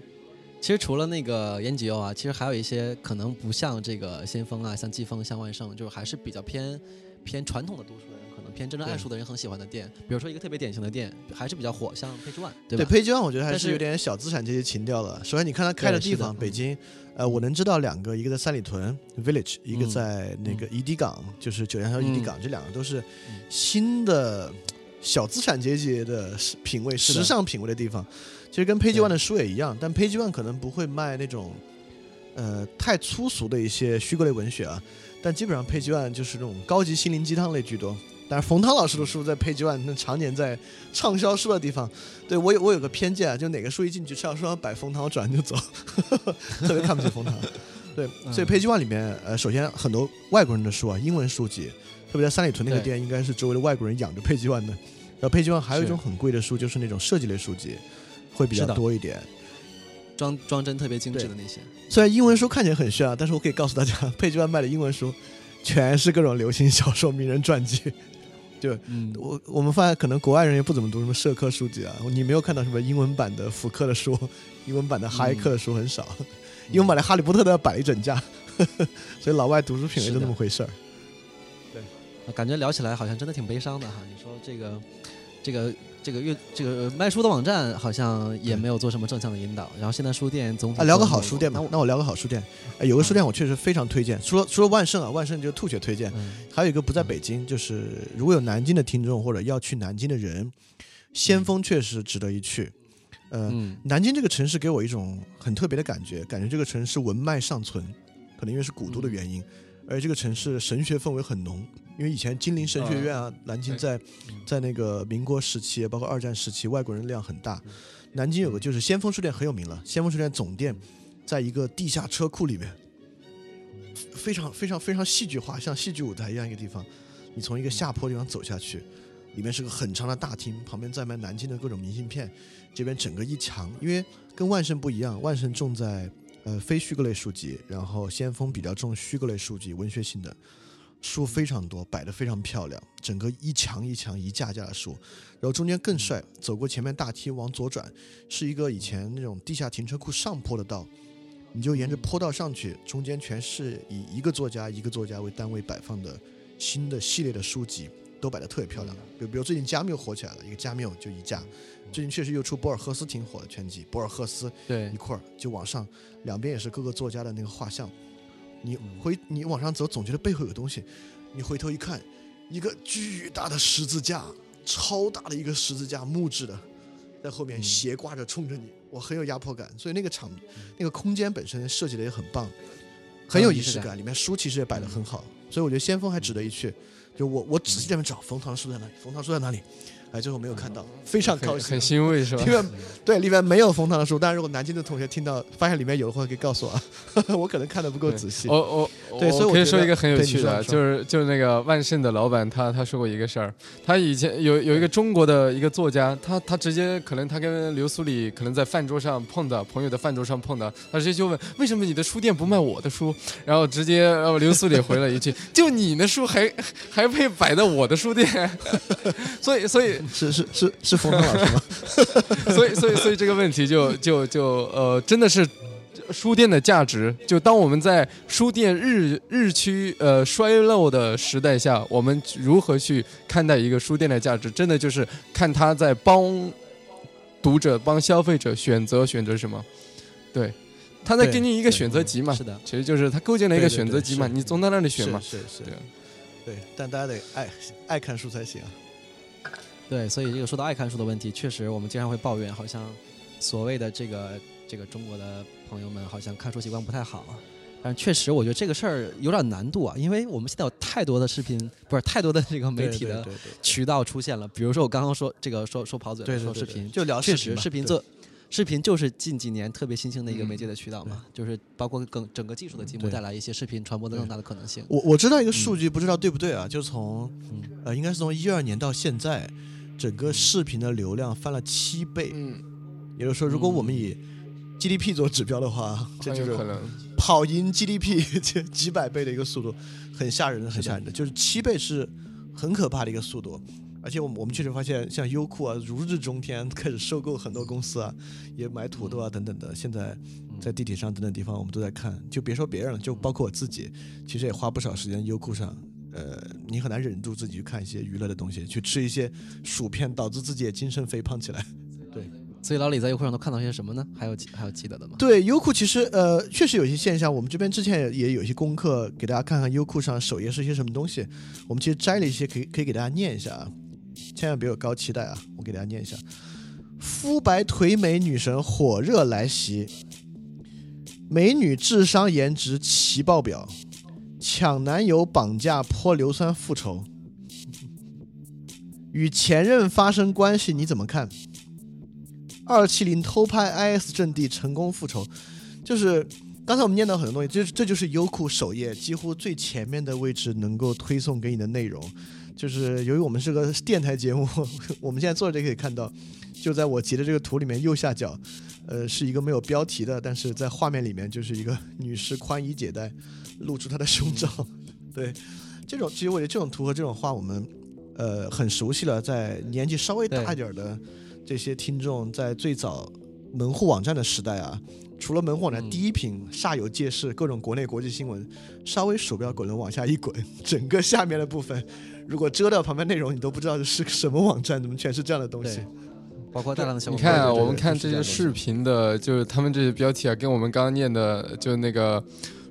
[SPEAKER 2] 其实除了那个烟吉欧啊，其实还有一些可能不像这个先锋啊，像季风、像万盛，就是还是比较偏偏传统的读书人。偏真正爱书的人很喜欢的店，比如说一个特别典型的店，还是比较火，像 Page One，对吧？
[SPEAKER 1] 对，Page One 我觉得还是有点小资产阶级情调了。首先，你看它开的地方，北京，呃，我能知道两个，一个在三里屯 Village，一个在那个怡迪港，就是九江桥怡迪港，这两个都是新的小资产阶级的品味、时尚品味的地方。其实跟 Page One 的书也一样，但 Page One 可能不会卖那种呃太粗俗的一些虚构类文学啊，但基本上 Page One 就是那种高级心灵鸡汤类居多。但是冯唐老师的书在 Page One 那常年在畅销书的地方，对我有我有个偏见啊，就哪个书一进去畅销书摆冯唐，我转就走，特别看不起冯唐。对，所以 Page One 里面，呃，首先很多外国人的书啊，英文书籍，特别在三里屯那个店，应该是周围的外国人养着 Page One 的。然后 Page One 还有一种很贵的书，就是那种设计类书籍，会比较多一点，
[SPEAKER 2] 装装帧特别精致的那些。
[SPEAKER 1] 虽然英文书看起来很炫啊，但是我可以告诉大家，Page One 卖的英文书全是各种流行小说、名人传记。就我我们发现，可能国外人也不怎么读什么社科书籍啊。你没有看到什么英文版的福克的书，英文版的哈耶克的书很少。英文版的哈利波特都要摆一整架，所以老外读书品味就那么回事儿。
[SPEAKER 2] 对，感觉聊起来好像真的挺悲伤的哈。你说这个，这个这个阅这个卖书的网站好像也没有做什么正向的引导，然后现在书店总体
[SPEAKER 1] 啊，聊个好书店吧
[SPEAKER 2] 那我。
[SPEAKER 1] 那我聊个好书店。哎，有个书店我确实非常推荐，除了除了万盛啊，万盛就吐血推荐。
[SPEAKER 2] 嗯
[SPEAKER 1] 还有一个不在北京，就是如果有南京的听众或者要去南京的人，先锋确实值得一去。呃，
[SPEAKER 2] 嗯
[SPEAKER 1] 南京这个城市给我一种很特别的感觉，感觉这个城市文脉尚存，可能因为是古都的原因，而这个城市神学氛围很浓。因为以前金陵神学院啊，南京在在那个民国时期，包括二战时期，外国人量很大。南京有个就是先锋书店很有名了，先锋书店总店在一个地下车库里面，非常非常非常戏剧化，像戏剧舞台一样一个地方。你从一个下坡地方走下去，里面是个很长的大厅，旁边在卖南京的各种明信片。这边整个一墙，因为跟万盛不一样，万盛重在呃非虚构类书籍，然后先锋比较重虚构类书籍，文学性的书非常多，摆得非常漂亮，整个一墙一墙一架架的书，然后中间更帅，走过前面大梯往左转，是一个以前那种地下停车库上坡的道，你就沿着坡道上去，中间全是以一个作家一个作家为单位摆放的新的系列的书籍，都摆得特别漂亮。比如比如最近加缪火起来了，一个加缪就一架，最近确实又出博尔赫斯挺火的全集，博尔赫斯
[SPEAKER 2] 对。
[SPEAKER 1] 一块儿就往上，两边也是各个作家的那个画像。你回你往上走，总觉得背后有东西，你回头一看，一个巨大的十字架，超大的一个十字架，木质的，在后面斜挂着冲着你，我很有压迫感。所以那个场，那个空间本身设计的也很棒，很有仪式感。里面书其实也摆得很好，所以我觉得先锋还值得一去。就我我仔细在那边找冯唐书在哪里，冯唐书在哪里？哎，最后没有看到，非常高兴
[SPEAKER 3] 很很。欣慰是吧
[SPEAKER 1] 因为对里面没有冯唐的书，但是如果南京的同学听到发现里面有的话，可以告诉我啊，我可能看的不够仔细。
[SPEAKER 3] 我我
[SPEAKER 1] 对所以我
[SPEAKER 3] 我可以说一个很有趣的，就是就是那个万盛的老板，他他说过一个事儿，他以前有有一个中国的一个作家，他他直接可能他跟刘苏里可能在饭桌上碰到，朋友的饭桌上碰到，他直接就问为什么你的书店不卖我的书，然后直接然后刘苏里回了一句，就你的书还还配摆在我的书店，所以所以
[SPEAKER 1] 是是是是冯唐老师吗？
[SPEAKER 3] 所以，所以，所以这个问题就就就呃，真的是书店的价值。就当我们在书店日日趋呃衰落的时代下，我们如何去看待一个书店的价值？真的就是看他在帮读者、帮消费者选择选择什么。对，他在
[SPEAKER 1] 对
[SPEAKER 3] 给你一个选择集嘛。
[SPEAKER 2] 是的，
[SPEAKER 3] 其实就是他构建了一个选择集嘛，
[SPEAKER 1] 是
[SPEAKER 3] 你总在那里选
[SPEAKER 1] 是
[SPEAKER 3] 嘛。
[SPEAKER 1] 是是
[SPEAKER 3] 对，
[SPEAKER 1] 对，但大家得爱爱看书才行啊。
[SPEAKER 2] 对，所以这个说到爱看书的问题，确实我们经常会抱怨，好像所谓的这个这个中国的朋友们好像看书习惯不太好。但确实，我觉得这个事儿有点难度啊，因为我们现在有太多的视频，不是太多的这个媒体的渠道出现了。比如说我刚刚说这个说说跑嘴
[SPEAKER 1] 对
[SPEAKER 2] 了，说视频，
[SPEAKER 1] 就聊
[SPEAKER 2] 确实视频做视频就是近几年特别新兴的一个
[SPEAKER 3] 嗯
[SPEAKER 2] 媒介的渠道嘛，就是包括更整个技术的进步带来一些视频传播的更大的可能性。
[SPEAKER 1] 我我知道一个数据，不知道对不对啊？就从
[SPEAKER 2] 嗯
[SPEAKER 1] 呃，应该是从一二年到现在，整个视频的流量翻了七倍。
[SPEAKER 3] 嗯，
[SPEAKER 1] 也就是说，如果我们以 GDP 做指标的话，这就是
[SPEAKER 3] 可能。
[SPEAKER 1] 跑赢 GDP 这几百倍的一个速度，很吓人的，很吓人的。就是七倍是很可怕的一个速度。而且我们我们确实发现，像优酷啊，如日中天，开始收购很多公司啊，也买土豆啊等等的。现在在地铁上等等地方，我们都在看。就别说别人了，就包括我自己，其实也花不少时间优酷上。呃，你很难忍住自己去看一些娱乐的东西，去吃一些薯片，导致自己也精神肥胖起来。
[SPEAKER 2] 对所以老李在优酷上都看到些什么呢？还有还有记得的吗？
[SPEAKER 1] 对，优酷其实呃确实有一些现象，我们这边之前也也有一些功课，给大家看看优酷上首页是一些什么东西。我们其实摘了一些，可以可以给大家念一下啊，千万别有高期待啊，我给大家念一下：肤白腿美女神火热来袭，美女智商颜值齐爆表，抢男友绑架泼硫酸复仇，与前任发生关系你怎么看？二七零偷拍 IS 阵地成功复仇，就是刚才我们念到很多东西，这这就是优酷首页几乎最前面的位置能够推送给你的内容。就是由于我们是个电台节目，我们现在坐着就可以看到，就在我截的这个图里面右下角，呃，是一个没有标题的，但是在画面里面就是一个女士宽衣解带，露出他的胸罩。对，这种其实我觉得这种图和这种画我们呃很熟悉了，在年纪稍微大一点的这些听众，在最早门户网站的时代啊，除了门户网站
[SPEAKER 2] 嗯
[SPEAKER 1] 第一屏煞有介事，各种国内国际新闻，稍微鼠标滚轮往下一滚，整个下面的部分如果遮掉旁边内容，你都不知道这是个什么网站，怎么全是这样的东西？
[SPEAKER 2] 包括大量的小
[SPEAKER 3] 你看我们看这些视频的，就是他们这些标题啊，跟我们刚刚念的，就那个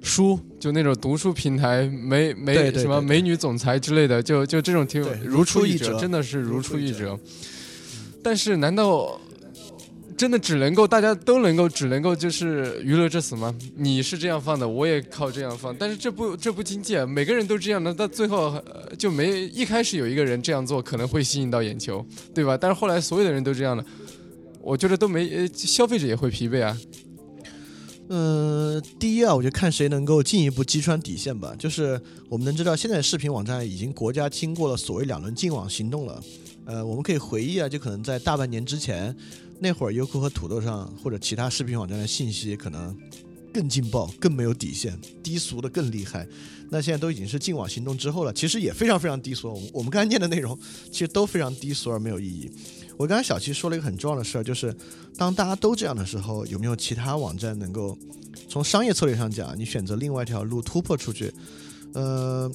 [SPEAKER 3] 书，就那种读书平台美美什么美女总裁之类的，就就这种
[SPEAKER 1] 挺
[SPEAKER 3] 如出一
[SPEAKER 1] 辙
[SPEAKER 3] 真的是如
[SPEAKER 1] 如出一辙。
[SPEAKER 3] 但是，难道真的只能够大家都能够只能够就是娱乐至死吗？你是这样放的，我也靠这样放，但是这不这不经济啊！每个人都这样的，到最后、呃就没一开始有一个人这样做可能会吸引到眼球，对吧？但是后来所有的人都这样了，我觉得都没呃消费者也会疲惫啊。
[SPEAKER 1] 嗯，第一啊，我就看谁能够进一步击穿底线吧。就是我们能知道，现在视频网站已经国家经过了所谓两轮禁网行动了。呃，我们可以回忆啊，就可能在大半年之前，那会儿优酷和土豆上或者其他视频网站的信息可能更劲爆、更没有底线、低俗的更厉害。那现在都已经是净网行动之后了，其实也非常非常低俗。我们我们刚才念的内容其实都非常低俗而没有意义。我刚才小七说了一个很重要的事儿，就是当大家都这样的时候，有没有其他网站能够从商业策略上讲，你选择另外一条路突破出去？呃，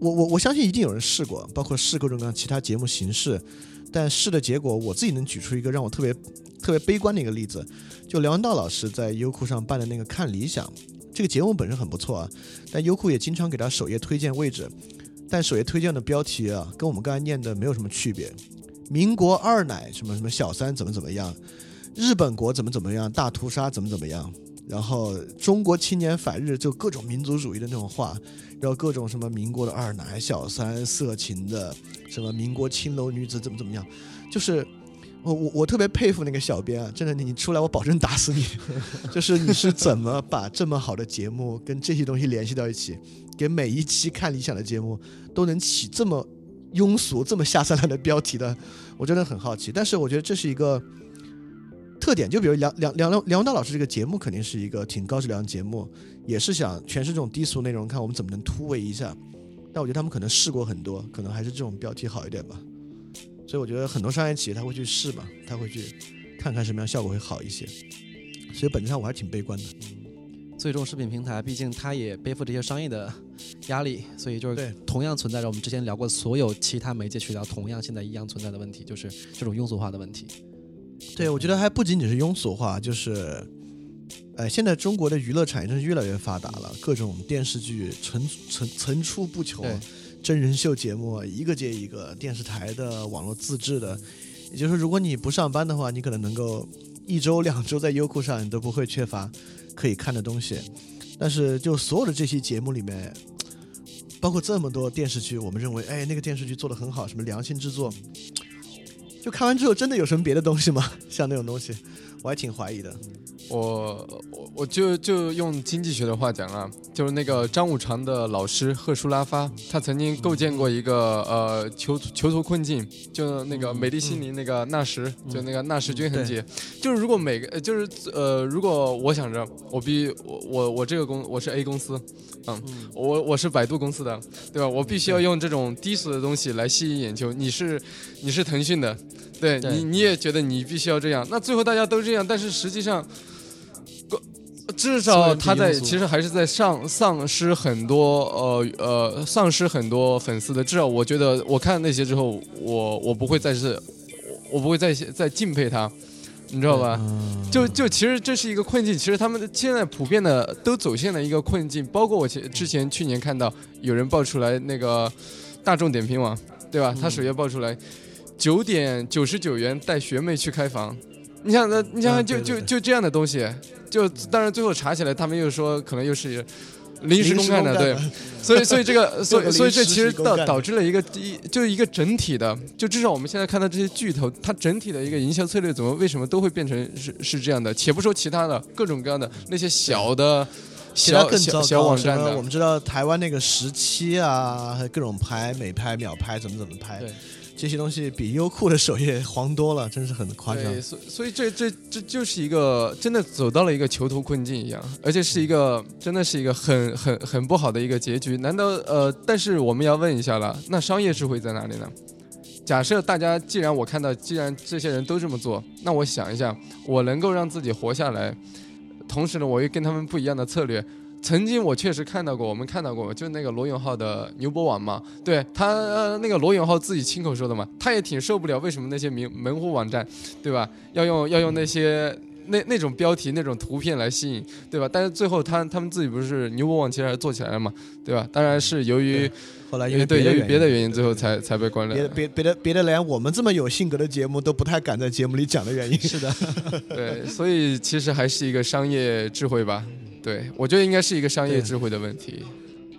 [SPEAKER 1] 我我我相信一定有人试过，包括试各种各样其他节目形式，但试的结果，我自己能举出一个让我特别特别悲观的一个例子，就梁文道老师在优酷上办的那个《看理想》这个节目本身很不错啊，但优酷也经常给他首页推荐位置，但首页推荐的标题啊，跟我们刚才念的没有什么区别。民国二奶什么什么小三怎么怎么样，日本国怎么怎么样，大屠杀怎么怎么样，然后中国青年反日就各种民族主义的那种话，然后各种什么民国的二奶、小三、色情的，什么民国青楼女子怎么怎么样，就是我我我特别佩服那个小编啊，真的你你出来我保证打死你，就是你是怎么把这么好的节目跟这些东西联系到一起，给每一期看理想的节目都能起这么庸俗、这么下三滥的标题的，我真的很好奇。但是我觉得这是一个特点，就比如梁梁梁梁梁文道老师这个节目肯定是一个挺高质量的节目，也是想全是这种低俗内容，看我们怎么能突围一下。但我觉得他们可能试过很多，可能还是这种标题好一点吧。所以我觉得很多商业企业他会去试嘛，他会去看看什么样效果会好一些。所以本质上我还是挺悲观的。
[SPEAKER 2] 最终视频平台毕竟它也背负这些商业的压力，所以就是
[SPEAKER 1] 对
[SPEAKER 2] 同样存在着我们之前聊过所有其他媒介渠道同样现在一样存在的问题，就是这种庸俗化的问题。
[SPEAKER 1] 对，我觉得还不仅仅是庸俗化，就是，呃，现在中国的娱乐产业真是越来越发达了，各种电视剧层层层出不穷，真人秀节目一个接一个，电视台的、网络自制的，也就是说，如果你不上班的话，你可能能够一周、两周在优酷上你都不会缺乏可以看的东西。但是，就所有的这些节目里面，包括这么多电视剧，我们认为，哎，那个电视剧做的很好，什么良心制作，就看完之后真的有什么别的东西吗？像那种东西，我还挺怀疑的。
[SPEAKER 3] 我我我就就用经济学的话讲啊，就是那个张五常的老师赫舒拉发，他曾经构建过一个呃囚囚徒困境，就那个美丽心灵那个纳什，就那个纳什均衡节，就是如果每个呃就是呃如果我想着我必我我我这个公我是 A 公司，嗯，我我是百度公司的，对吧？我必须要用这种低俗的东西来吸引眼球。你是你是腾讯的，对
[SPEAKER 2] 对
[SPEAKER 3] 你你也觉得你必须要这样，那最后大家都这样，但是实际上。至少他在其实还是在丧丧失很多呃呃丧失很多粉丝的。至少我觉得我看那些之后，我我不会再是，我我不会再再敬佩他，你知道吧？就就其实这是一个困境，其实他们现在普遍的都走向了一个困境。包括我前之前去年看到有人爆出来那个大众点评网，对吧？他首页爆出来九点九十九元带学妹去开房。你想，那你想想，就就就这样的东西，就当然最后查起来，他们又说可能又是临时工干的，对，所以所以这个，所以所以这其实导导致了一个一就是一个整体的，就至少我们现在看到这些巨头，它整体的一个营销策略怎么为什么都会变成是是这样的？且不说其他的各种各样的那些小的
[SPEAKER 1] 其他
[SPEAKER 3] 小小
[SPEAKER 1] 更糟糕
[SPEAKER 3] 小网站的
[SPEAKER 1] 什么我，们知道台湾那个时期啊，各种拍美拍、秒拍，怎么怎么拍
[SPEAKER 2] 对，
[SPEAKER 1] 这些东西比优酷的首页黄多了，真是很夸张。
[SPEAKER 3] 对，所以所以这这这就是一个真的走到了一个囚徒困境一样，而且是一个真的是一个很很很不好的一个结局。难道呃？但是我们要问一下了，那商业智慧在哪里呢？假设大家既然我看到，既然这些人都这么做，那我想一下，我能够让自己活下来，同时呢，我又跟他们不一样的策略，曾经我确实看到过，我们看到过，就那个罗永浩的牛博网嘛，对他、呃那个罗永浩自己亲口说的嘛，他也挺受不了为什么那些名门户网站，对吧？要用要用那些那那种标题、那种图片来吸引，对吧？但是最后他他们自己不是牛博网其实还是做起来了嘛，对吧？当然是由于
[SPEAKER 1] 后来因为
[SPEAKER 3] 对由于别的
[SPEAKER 1] 原
[SPEAKER 3] 原因，最后才才被关了
[SPEAKER 1] 别。别别的别的连我们这么有性格的节目都不太敢在节目里讲的原因。
[SPEAKER 2] 是的，
[SPEAKER 3] 对，所以其实还是一个商业智慧吧。对，我觉得应该是一个商业智慧的问题。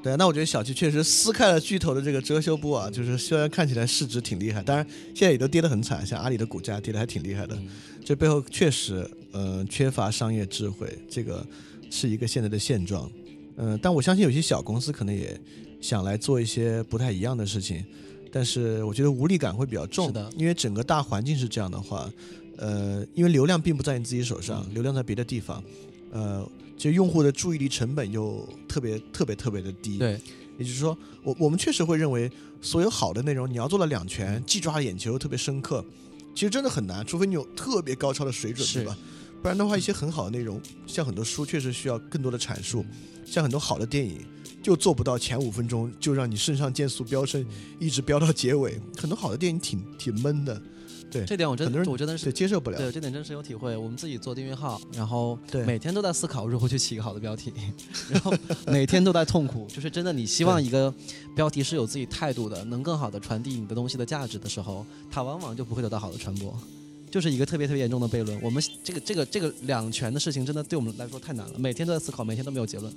[SPEAKER 1] 对，那我觉得小七确实撕开了巨头的这个遮羞布啊，就是虽然看起来市值挺厉害，当然现在也都跌得很惨，像阿里的股价跌得还挺厉害的，这背后确实呃缺乏商业智慧，这个是一个现在的现状。嗯、但我相信有些小公司可能也想来做一些不太一样的事情，但是我觉得无力感会比较重，
[SPEAKER 2] 是的
[SPEAKER 1] 因为整个大环境是这样的话，呃，因为流量并不在你自己手上，流量在别的地方，呃，其实用户的注意力成本又特别特别特别的低，
[SPEAKER 2] 对，
[SPEAKER 1] 也就是说，我我们确实会认为，所有好的内容，你要做到两全，既抓眼球又，特别深刻，其实真的很难，除非你有特别高超的水准，
[SPEAKER 2] 是
[SPEAKER 1] 对吧？不然的话，一些很好的内容，像很多书，确实需要更多的阐述，像很多好的电影，就做不到前五分钟就让你肾上腺素飙升，一直飙到结尾。很多好的电影挺挺闷的，
[SPEAKER 2] 这点我真
[SPEAKER 1] 很多人
[SPEAKER 2] 我真的是
[SPEAKER 1] 接受不了。
[SPEAKER 2] 对，这点真是有体会。我们自己做订阅号，然后
[SPEAKER 1] 对
[SPEAKER 2] 每天都在思考如何去起一个好的标题，然后每天都在痛苦。就是真的，你希望一个标题是有自己态度的，能更好的传递你的东西的价值的时候，它往往就不会得到好的传播。就是一个特别特别严重的悖论。我们这个这个这个两全的事情，真的对我们来说太难了。每天都在思考，每天都没有结论。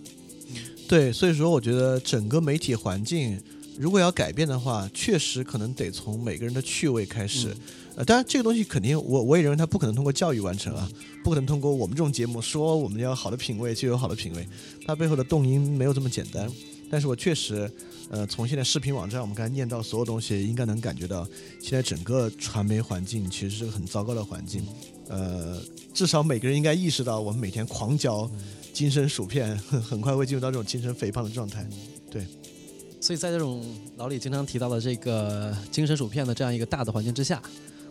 [SPEAKER 1] 对，所以说我觉得整个媒体环境如果要改变的话，确实可能得从每个人的趣味开始。呃，当然这个东西肯定我我也认为它不可能通过教育完成啊，不可能通过我们这种节目说我们要好的品味就有好的品味，它背后的动因没有这么简单。但是我确实，呃，从现在视频网站我们刚才念到所有东西，应该能感觉到现在整个传媒环境其实是个很糟糕的环境。呃，至少每个人应该意识到，我们每天狂嚼精神薯片，很 很快会进入到这种精神肥胖的状态。
[SPEAKER 2] 所以在这种老李经常提到的这个精神薯片的这样一个大的环境之下，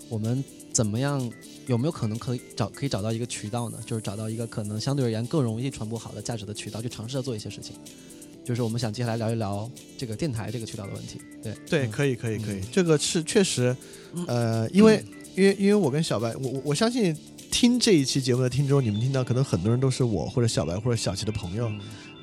[SPEAKER 2] 我们怎么样有没有可能可以找可以找到一个渠道呢？就是找到一个可能相对而言更容易传播好的价值的渠道，去尝试着做一些事情。就是我们想接下来聊一聊这个电台这个渠道的问题。对
[SPEAKER 1] 对，
[SPEAKER 2] 嗯
[SPEAKER 1] 可以，可以，可以，这个是确实，呃，因为因为因为我跟小白，我我我相信听这一期节目的听众，你们听到可能很多人都是我或者小白或者小齐的朋友，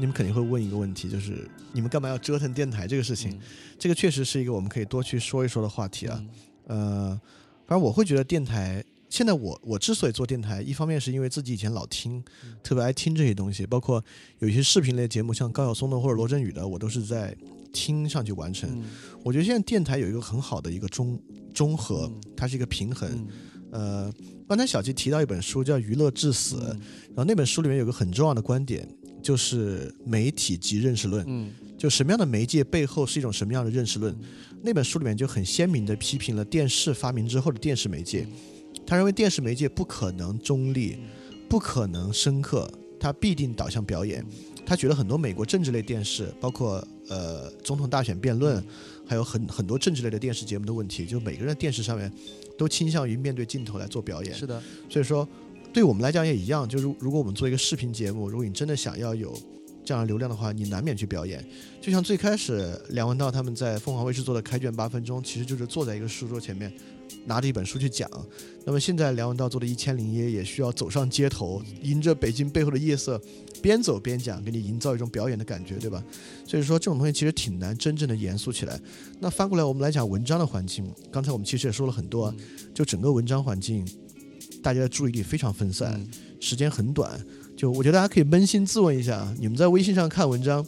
[SPEAKER 1] 你们肯定会问一个问题，就是你们干嘛要折腾电台这个事情？这个确实是一个我们可以多去说一说的话题啊。呃，反正我会觉得电台，现在我我之所以做电台，一方面是因为自己以前老听，特别爱听这些东西，包括有一些视频类节目，像高晓松的或者罗振宇的，我都是在听上去完成。
[SPEAKER 2] 嗯
[SPEAKER 1] 我觉得现在电台有一个很好的一个中中和
[SPEAKER 2] 嗯，
[SPEAKER 1] 它是一个平衡。
[SPEAKER 2] 嗯
[SPEAKER 1] 呃，刚才小吉提到一本书叫《娱乐至死》，
[SPEAKER 2] 嗯
[SPEAKER 1] 然后那本书里面有个很重要的观点，就是媒体及认识论。
[SPEAKER 2] 嗯
[SPEAKER 1] 就什么样的媒介背后是一种什么样的认识论？那本书里面就很鲜明地批评了电视发明之后的电视媒介。他认为电视媒介不可能中立，不可能深刻，它必定导向表演。他觉得很多美国政治类电视，包括呃总统大选辩论，还有很很多政治类的电视节目的问题，就每个人的电视上面都倾向于面对镜头来做表演。
[SPEAKER 2] 是的，
[SPEAKER 1] 所以说，对我们来讲也一样。就是如果我们做一个视频节目，如果你真的想要有这样的流量的话，你难免去表演。就像最开始梁文道他们在凤凰卫视做的开卷八分钟，其实就是坐在一个书桌前面，拿着一本书去讲。那么现在梁文道做的一千零一夜也需要走上街头，迎着北京背后的夜色，边走边讲，给你营造一种表演的感觉，对吧？所以说这种东西其实挺难真正的严肃起来。那翻过来我们来讲文章的环境，刚才我们其实也说了很多，就整个文章环境，大家的注意力非常分散，
[SPEAKER 2] 嗯
[SPEAKER 1] 时间很短。就我觉得大家可以扪心自问一下，啊你们在微信上看文章，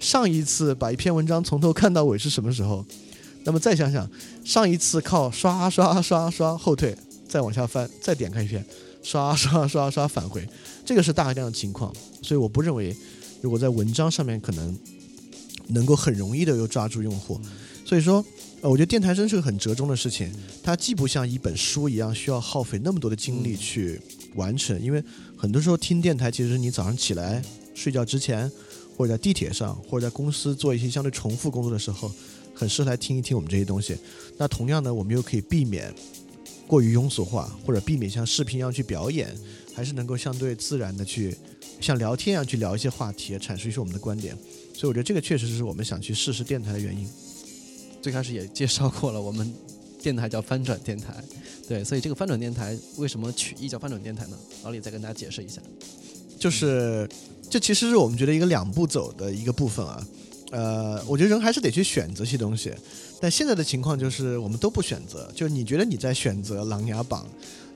[SPEAKER 1] 上一次把一篇文章从头看到尾是什么时候？那么再想想，上一次靠刷刷刷刷后退，再往下翻，再点开一篇，刷刷刷刷返回，这个是大概量的情况。所以我不认为，如果在文章上面可能能够很容易的又抓住用户。所以说，呃，我觉得电台真是个很折中的事情，它既不像一本书一样需要耗费那么多的精力去完成，因为很多时候听电台，其实你早上起来睡觉之前，或者在地铁上，或者在公司做一些相对重复工作的时候，很适合来听一听我们这些东西。那同样呢，我们又可以避免过于庸俗化，或者避免像视频一样去表演，还是能够相对自然的去像聊天一样去聊一些话题，阐述一些我们的观点。所以我觉得这个确实是我们想去试试电台的原因。
[SPEAKER 2] 最开始也介绍过了，我们电台叫翻转电台，对，所以这个翻转电台为什么取意叫翻转电台呢？老李再跟大家解释一下。
[SPEAKER 1] 就是这其实是我们觉得一个两步走的一个部分啊。呃，我觉得人还是得去选择些东西，但现在的情况就是我们都不选择。就是你觉得你在选择《琅琊榜》，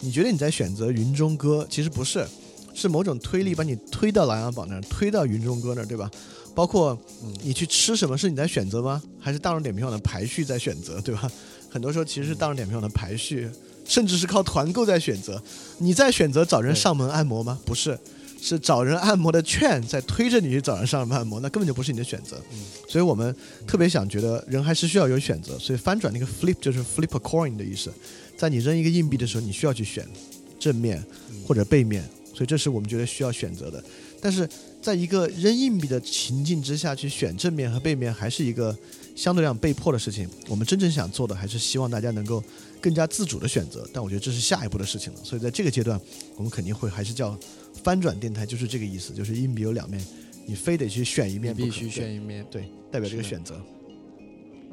[SPEAKER 1] 你觉得你在选择《云中歌》，其实不是，是某种推力把你推到《琅琊榜》那儿，推到《云中歌》那儿，对吧？包括你去吃什么是你在选择吗？还是大众点评网的排序在选择，对吧？很多时候其实是大众点评网的排序，甚至是靠团购在选择。你在选择找人上门按摩吗？不是，是找人按摩的券在推着你去找人上门按摩，那根本就不是你的选择。所以我们特别想觉得人还是需要有选择，所以翻转那个 flip 就是 flip a coin 的意思，在你扔一个硬币的时候，你需要去选正面或者背面，所以这是我们觉得需要选择的。但是在一个扔硬币的情境之下去选正面和背面，还是一个相对来讲被迫的事情。我们真正想做的，还是希望大家能够更加自主的选择。但我觉得这是下一步的事情了。所以在这个阶段，我们肯定会还是叫翻转电台，就是这个意思，就是硬币有两面，你非得去选一面，
[SPEAKER 2] 必须选一面，
[SPEAKER 1] 对，代表这个选择。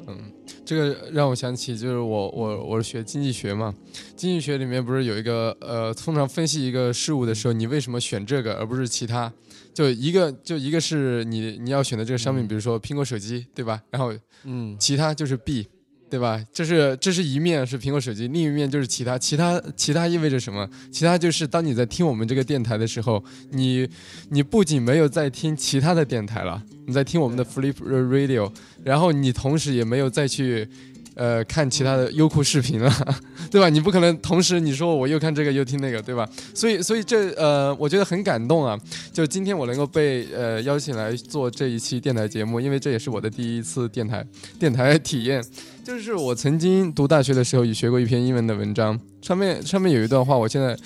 [SPEAKER 3] 嗯，这个让我想起，就是我我我是学经济学嘛，经济学里面不是有一个呃，通常分析一个事物的时候，你为什么选这个而不是其他？就一个就一个是你你要选的这个商品，比如说苹果手机，对吧？然后
[SPEAKER 2] 嗯，
[SPEAKER 3] 其他就是 B，对吧？这是这是一面是苹果手机，另一面就是其他，其他其他意味着什么？其他就是当你在听我们这个电台的时候，你你不仅没有在听其他的电台了，你在听我们的 Flip Radio，然后你同时也没有再去。呃，看其他的优酷视频了，对吧？你不可能同时你说我又看这个又听那个，对吧？所以，所以这呃，我觉得很感动啊！就今天我能够被呃邀请来做这一期电台节目，因为这也是我的第一次电台电台体验。就是我曾经读大学的时候也学过一篇英文的文章，上面上面有一段话，我现在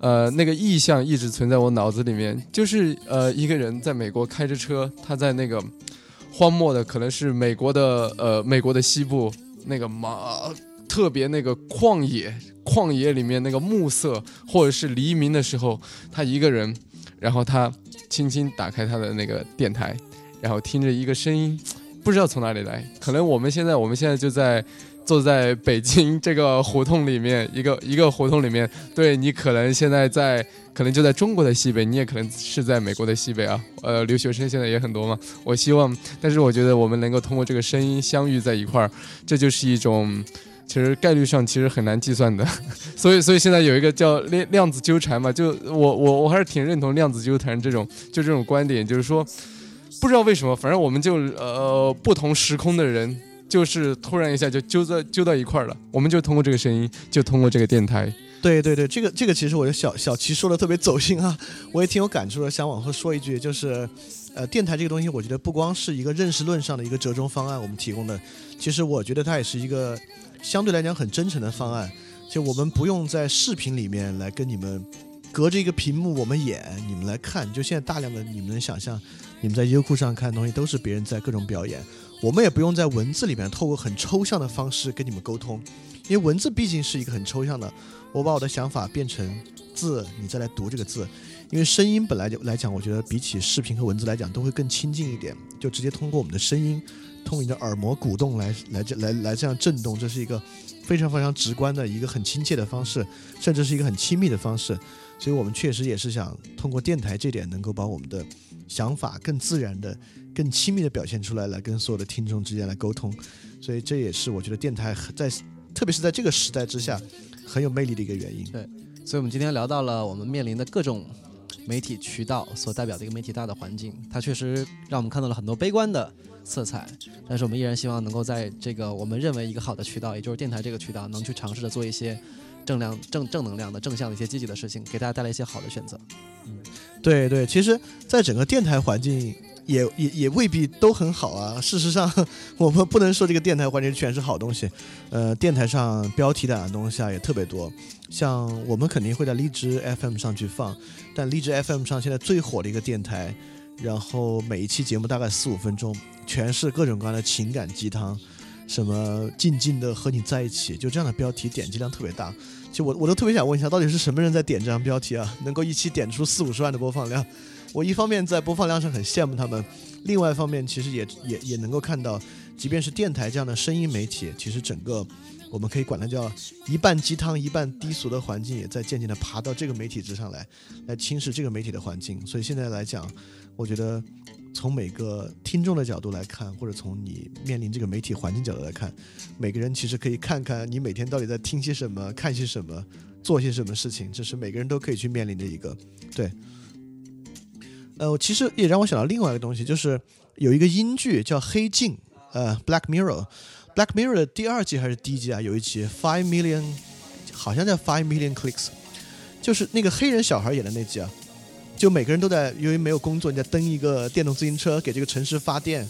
[SPEAKER 3] 呃那个意象一直存在我脑子里面，就是呃一个人在美国开着车，他在那个荒漠的可能是美国的呃美国的西部。那个马特别那个旷野，旷野里面那个暮色，或者是黎明的时候，他一个人，然后他轻轻打开他的那个电台，然后听着一个声音，不知道从哪里来，可能我们现在我们现在就在坐在北京这个胡同里面，一个一个胡同里面，对你可能现在在，可能就在中国的西北，你也可能是在美国的西北啊，呃，留学生现在也很多嘛，我希望，但是我觉得我们能够通过这个声音相遇在一块儿，这就是一种。其实概率上其实很难计算的，所以所以现在有一个叫量量子纠缠嘛，就我我我还是挺认同量子纠缠这种就这种观点，就是说不知道为什么，反正我们就呃不同时空的人，就是突然一下就揪在揪到一块儿了，我们就通过这个声音，就通过这个电台。
[SPEAKER 1] 对对对，这个这个其实我觉得小小齐说的特别走心啊，我也挺有感触的，想往后说一句，就是呃电台这个东西，我觉得不光是一个认识论上的一个折中方案，我们提供的，其实我觉得它也是一个。相对来讲很真诚的方案，就我们不用在视频里面来跟你们隔着一个屏幕我们演，你们来看。就现在大量的你们能想象，你们在优酷上看东西都是别人在各种表演，我们也不用在文字里面透过很抽象的方式跟你们沟通，因为文字毕竟是一个很抽象的。我把我的想法变成字，你再来读这个字，因为声音本来就来讲，我觉得比起视频和文字来讲都会更亲近一点，就直接通过我们的声音。通过你的耳膜鼓动来来这来来这样震动，这是一个非常非常直观的一个很亲切的方式，甚至是一个很亲密的方式。所以我们确实也是想通过电台这点，能够把我们的想法更自然的、更亲密的表现出来，来跟所有的听众之间来沟通。所以这也是我觉得电台在，特别是在这个时代之下，很有魅力的一个原因。
[SPEAKER 2] 对，所以我们今天聊到了我们面临的各种媒体渠道所代表的一个媒体大的环境，它确实让我们看到了很多悲观的。色彩，但是我们依然希望能够在这个我们认为一个好的渠道，也就是电台这个渠道，能去尝试着做一些正量、正正能量的、正向的一些积极的事情，给大家带来一些好的选择。
[SPEAKER 1] 嗯，对对，其实，在整个电台环境也也也未必都很好啊。事实上，我们不能说这个电台环境全是好东西。呃，电台上标题党的东西啊也特别多，像我们肯定会在荔枝 FM 上去放，但荔枝 FM 上现在最火的一个电台，然后每一期节目大概四五分钟。全是各种各样的情感鸡汤，什么静静的和你在一起，就这样的标题点击量特别大。其实我我都特别想问一下，到底是什么人在点这样标题啊？能够一期点出四五十万的播放量，我一方面在播放量上很羡慕他们，另外一方面其实也也也能够看到，即便是电台这样的声音媒体，其实整个我们可以管它叫一半鸡汤一半低俗的环境，也在渐渐的爬到这个媒体之上来，来侵蚀这个媒体的环境。所以现在来讲，我觉得从每个听众的角度来看，或者从你面临这个媒体环境角度来看，每个人其实可以看看你每天到底在听些什么，看些什么。做些什么事情，这是每个人都可以去面临的一个，对。呃，其实也让我想到另外一个东西，就是有一个英剧叫《黑镜》，呃，《Black Mirror》，《Black Mirror》的第二季还是第一季啊？有一集 Five Million，好像叫 Five Million Clicks，就是那个黑人小孩演的那集啊。就每个人都在，由于没有工作，你在蹬一个电动自行车给这个城市发电，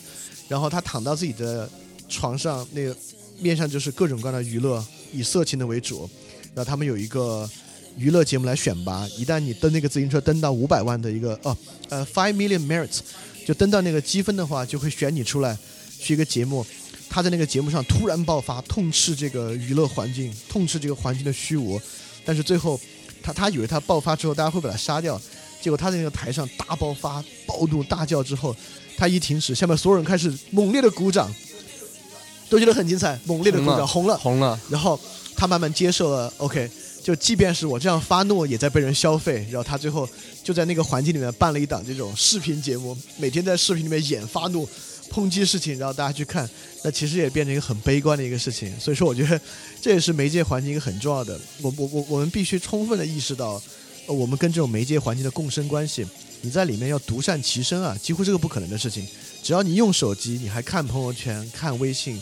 [SPEAKER 1] 然后他躺到自己的床上，那个面上就是各种各样的娱乐，以色情的为主。然后他们有一个娱乐节目来选拔，一旦你蹬那个自行车蹬到五百万的一个哦，呃，five million merits，就蹬到那个积分的话，就会选你出来去一个节目。他在那个节目上突然爆发，痛斥这个娱乐环境，痛斥这个环境的虚无。但是最后，他他以为他爆发之后大家会把他杀掉，结果他在那个台上大爆发，暴怒大叫之后，他一停止，下面所有人开始猛烈的鼓掌，都觉得很精彩，猛烈的鼓掌，红了，
[SPEAKER 3] 红了，
[SPEAKER 1] 然后。他慢慢接受了，OK，就即便是我这样发怒，也在被人消费。然后他最后就在那个环境里面办了一档这种视频节目，每天在视频里面演发怒、抨击事情，然后大家去看。那其实也变成一个很悲观的一个事情。所以说，我觉得这也是媒介环境一个很重要的。我我我我们必须充分的意识到，我们跟这种媒介环境的共生关系。你在里面要独善其身啊，几乎是个不可能的事情。只要你用手机，你还看朋友圈、看微信、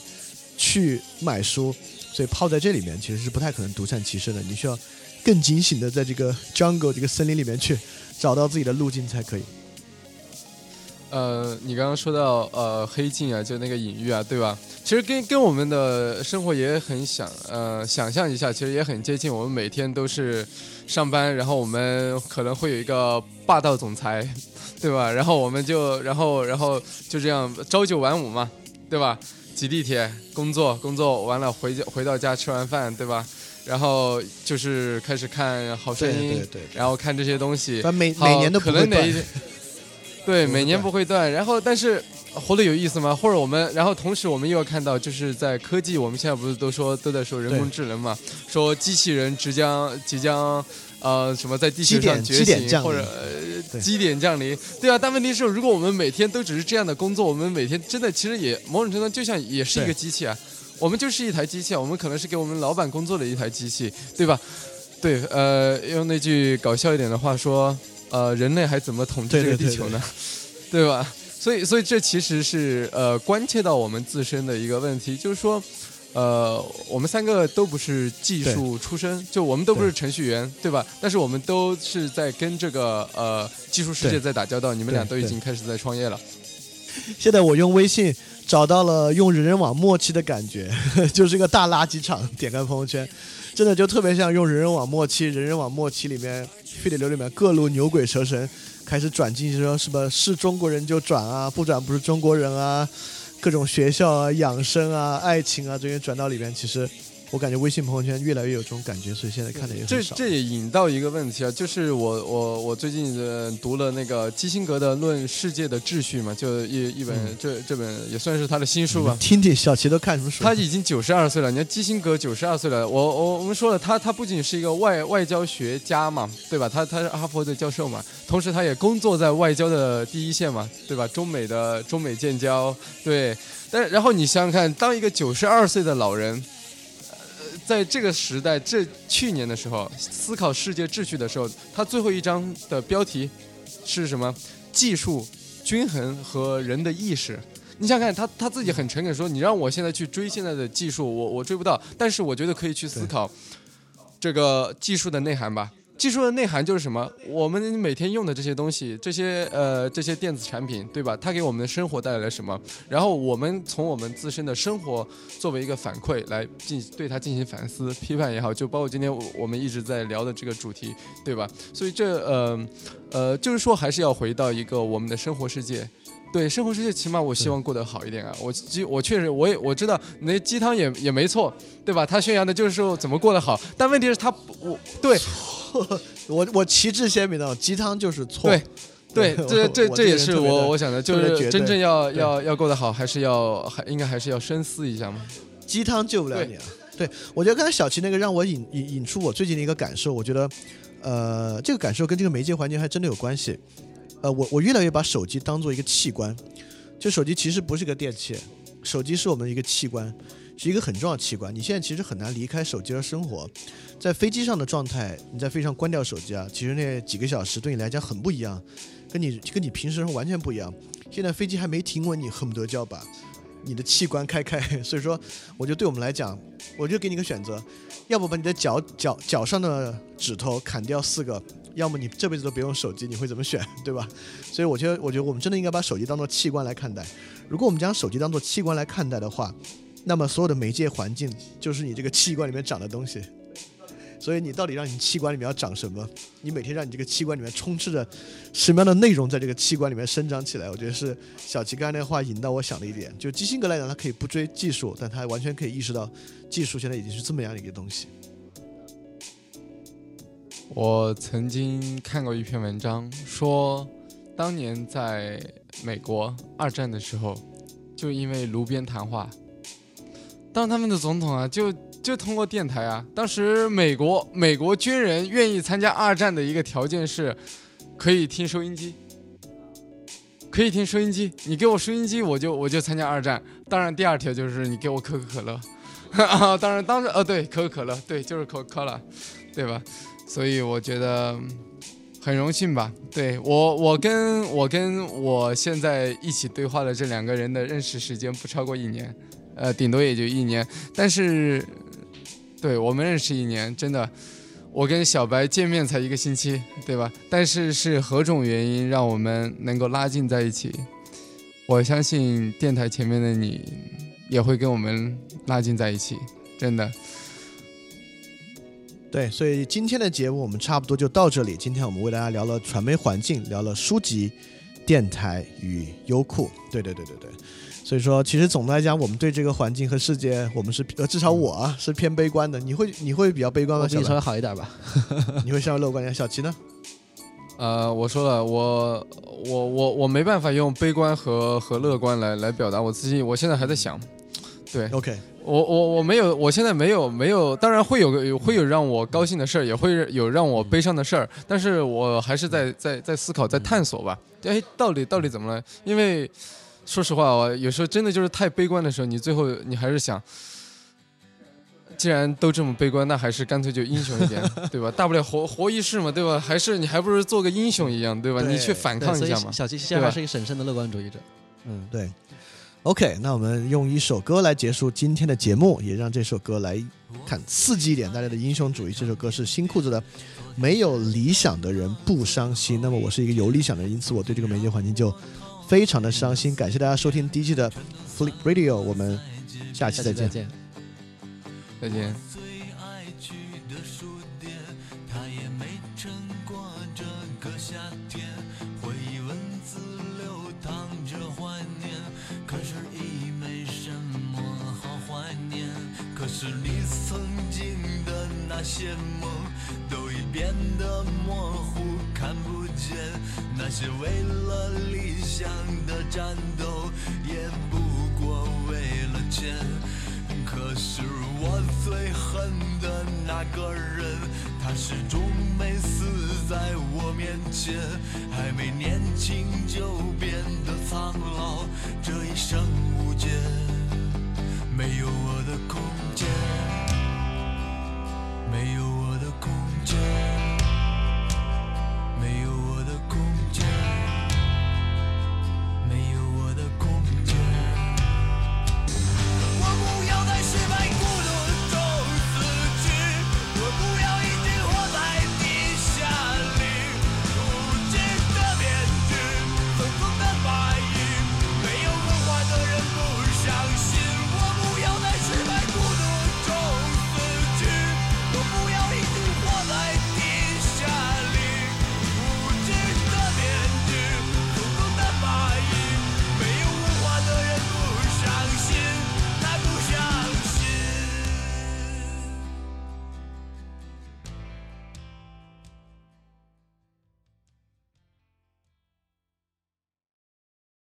[SPEAKER 1] 去买书。所以泡在这里面其实是不太可能独善其身的，你需要更警醒的在这个 jungle 这个森林里面去找到自己的路径才可以。
[SPEAKER 3] 呃，你刚刚说到呃黑镜啊，就那个隐喻啊，对吧？其实跟跟我们的生活也很想呃想象一下，其实也很接近。我们每天都是上班，然后我们可能会有一个霸道总裁，对吧？然后我们就然后然后就这样朝九晚五嘛，对吧？挤地铁，工作，工作完了回家，回到家吃完饭，对吧？然后就是开始看好声音，
[SPEAKER 1] 对对，
[SPEAKER 3] 然后看这些东西，
[SPEAKER 1] 每每年都
[SPEAKER 3] 可能哪一 对，每年不会断。然后，但是活得有意思吗？或者我们，然后同时我们又要看到，就是在科技，我们现在不是都说都在说人工智能嘛？说机器人即将即将。呃，什么在地球上觉醒，或者基点降临？对啊，但问题是，如果我们每天都只是这样的工作，我们每天真的其实也某种程度就像也是一个机器啊，我们就是一台机器啊，我们可能是给我们老板工作的一台机器，对吧？对，呃，用那句搞笑一点的话说，呃，人类还怎么统治这个地球呢？对吧？所以，所以这其实是呃关切到我们自身的一个问题，就是说。呃，我们三个都不是技术出身，就我们都不是程序员，对吧？但是我们都是在跟这个呃技术世界在打交道。你们俩都已经开始在创业了。
[SPEAKER 1] 现在我用微信找到了用人人网默契的感觉，就是一个大垃圾场。点开朋友圈，真的就特别像用人人网默契。人人网默契里面非得流里面各路牛鬼蛇神开始转进去说什么是中国人就转啊，不转不是中国人啊。各种学校啊、养生啊、爱情啊这些转到里面，其实。我感觉微信朋友圈越来越有这种感觉，所以现在看的也
[SPEAKER 3] 很少。这这也引到一个问题啊，就是我我我最近读了那个基辛格的《论世界的秩序》嘛，就一一本这这本也算是他的新书吧。
[SPEAKER 1] 听听小齐都看什么书？
[SPEAKER 3] 他已经九十二岁了，你看基辛格九十二岁了。我我我们说了，他他不仅是一个外外交学家嘛，对吧？他他是哈佛的教授嘛，同时他也工作在外交的第一线嘛，对吧？中美的中美建交，对。但然后你想想看，当一个九十二岁的老人。在这个时代，这去年的时候，思考世界秩序的时候，他最后一章的标题是什么？技术、均衡和人的意识。你想看他他自己很诚恳说：“你让我现在去追现在的技术，我我追不到。但是我觉得可以去思考这个技术的内涵吧。”技术的内涵就是什么？我们每天用的这些东西，这些呃这些电子产品，对吧？它给我们的生活带来了什么？然后我们从我们自身的生活作为一个反馈来进对它进行反思、批判也好，就包括今天我们一直在聊的这个主题，对吧？所以这呃呃就是说还是要回到一个我们的生活世界。对生活世界，起码我希望过得好一点啊！我鸡，我确实，我也我知道那鸡汤也也没错，对吧？他宣扬的就是说怎么过得好，但问题是，他我对，
[SPEAKER 1] 我 我旗帜鲜明的鸡汤就是错，
[SPEAKER 3] 对对，这这这也是我我想的，就是真正要要要过得好，还是要还应该还是要深思一下嘛。
[SPEAKER 1] 鸡汤救不了你啊。对，我觉得刚才小齐那个让我引引引出我最近的一个感受，我觉得，呃，这个感受跟这个媒介环境还真的有关系。呃，我我越来越把手机当做一个器官，就手机其实不是个电器，手机是我们的一个器官，是一个很重要的器官。你现在其实很难离开手机而生活，在飞机上的状态，你在飞机上关掉手机啊，其实那几个小时对你来讲很不一样，跟你跟你平时完全不一样。现在飞机还没停稳，你恨不得就要把你的器官开开，所以说，我觉得对我们来讲，我就给你个选择，要不把你的脚脚脚上的指头砍掉四个，要么你这辈子都别用手机，你会怎么选，对吧？所以我觉得，我觉得我们真的应该把手机当做器官来看待。如果我们将手机当做器官来看待的话，那么所有的媒介环境就是你这个器官里面长的东西。所以你到底让你器官里面要长什么？你每天让你这个器官里面充斥着什么样的内容在这个器官里面生长起来？我觉得是小齐刚才那话引到我想的一点。就基辛格来讲，他可以不追技术，但他完全可以意识到技术现在已经是这么样的一个东西。
[SPEAKER 3] 我曾经看过一篇文章，说当年在美国二战的时候，就因为炉边谈话，当他们的总统啊，就就通过电台啊，当时美国美国军人愿意参加二战的一个条件是，可以听收音机，可以听收音机，你给我收音机，我就我就参加二战。当然，第二条就是你给我可口可乐，当然当时呃对，可口可乐，对，就是可可乐，对吧？所以我觉得很荣幸吧。对我，我跟我跟我现在一起对话的这两个人的认识时间不超过一年，呃，顶多也就一年。但是，对我们认识一年，真的，我跟小白见面才一个星期，对吧？但是是何种原因让我们能够拉近在一起？我相信电台前面的你也会跟我们拉近在一起，真的。
[SPEAKER 1] 对，所以今天的节目我们差不多就到这里。今天我们为大家聊了传媒环境，聊了书籍、电台与优酷。对对对对对。所以说，其实总的来讲，我们对这个环境和世界，我们是呃，至少我啊是偏悲观的。你会你会比较悲观吗？小
[SPEAKER 2] 我比你稍微，好一点吧。
[SPEAKER 1] 你会稍微乐观一点。小齐呢？
[SPEAKER 3] 呃，我说了，我我我我没办法用悲观和和乐观来来表达我自己，我现在还在想，对
[SPEAKER 1] OK，
[SPEAKER 3] 我我我没有，我现在没有没有，当然会有个有会有让我高兴的事儿，也会有让我悲伤的事儿，但是我还是在在在思考，在探索吧。哎，到底到底怎么了？因为说实话，我有时候真的就是太悲观的时候，你最后你还是想。既然都这么悲观，那还是干脆就英雄一点，对吧？大不了活活一世嘛，对吧？还是你还不如做个英雄一样，对吧？
[SPEAKER 1] 对
[SPEAKER 3] 你去反抗一下嘛。
[SPEAKER 2] 小七现在还是一个审慎的乐观主义者。嗯，
[SPEAKER 1] 对。OK，那我们用一首歌来结束今天的节目，也让这首歌来看刺激一点大家的英雄主义。这首歌是新裤子的《没有理想的人不伤心》。那么我是一个有理想的人，因此我对这个媒介环境就非常的伤心。感谢大家收听第一季的 Flip Radio，我们下期再见。
[SPEAKER 2] 下期再见。
[SPEAKER 3] 再见。
[SPEAKER 4] 那些梦，都已变得模糊，看不见。那些为了理想的战斗，也不过为了钱。可是我最恨的那个人，他始终没死在我面前，还没年轻就变得苍老，这一生无解，没有我的空间，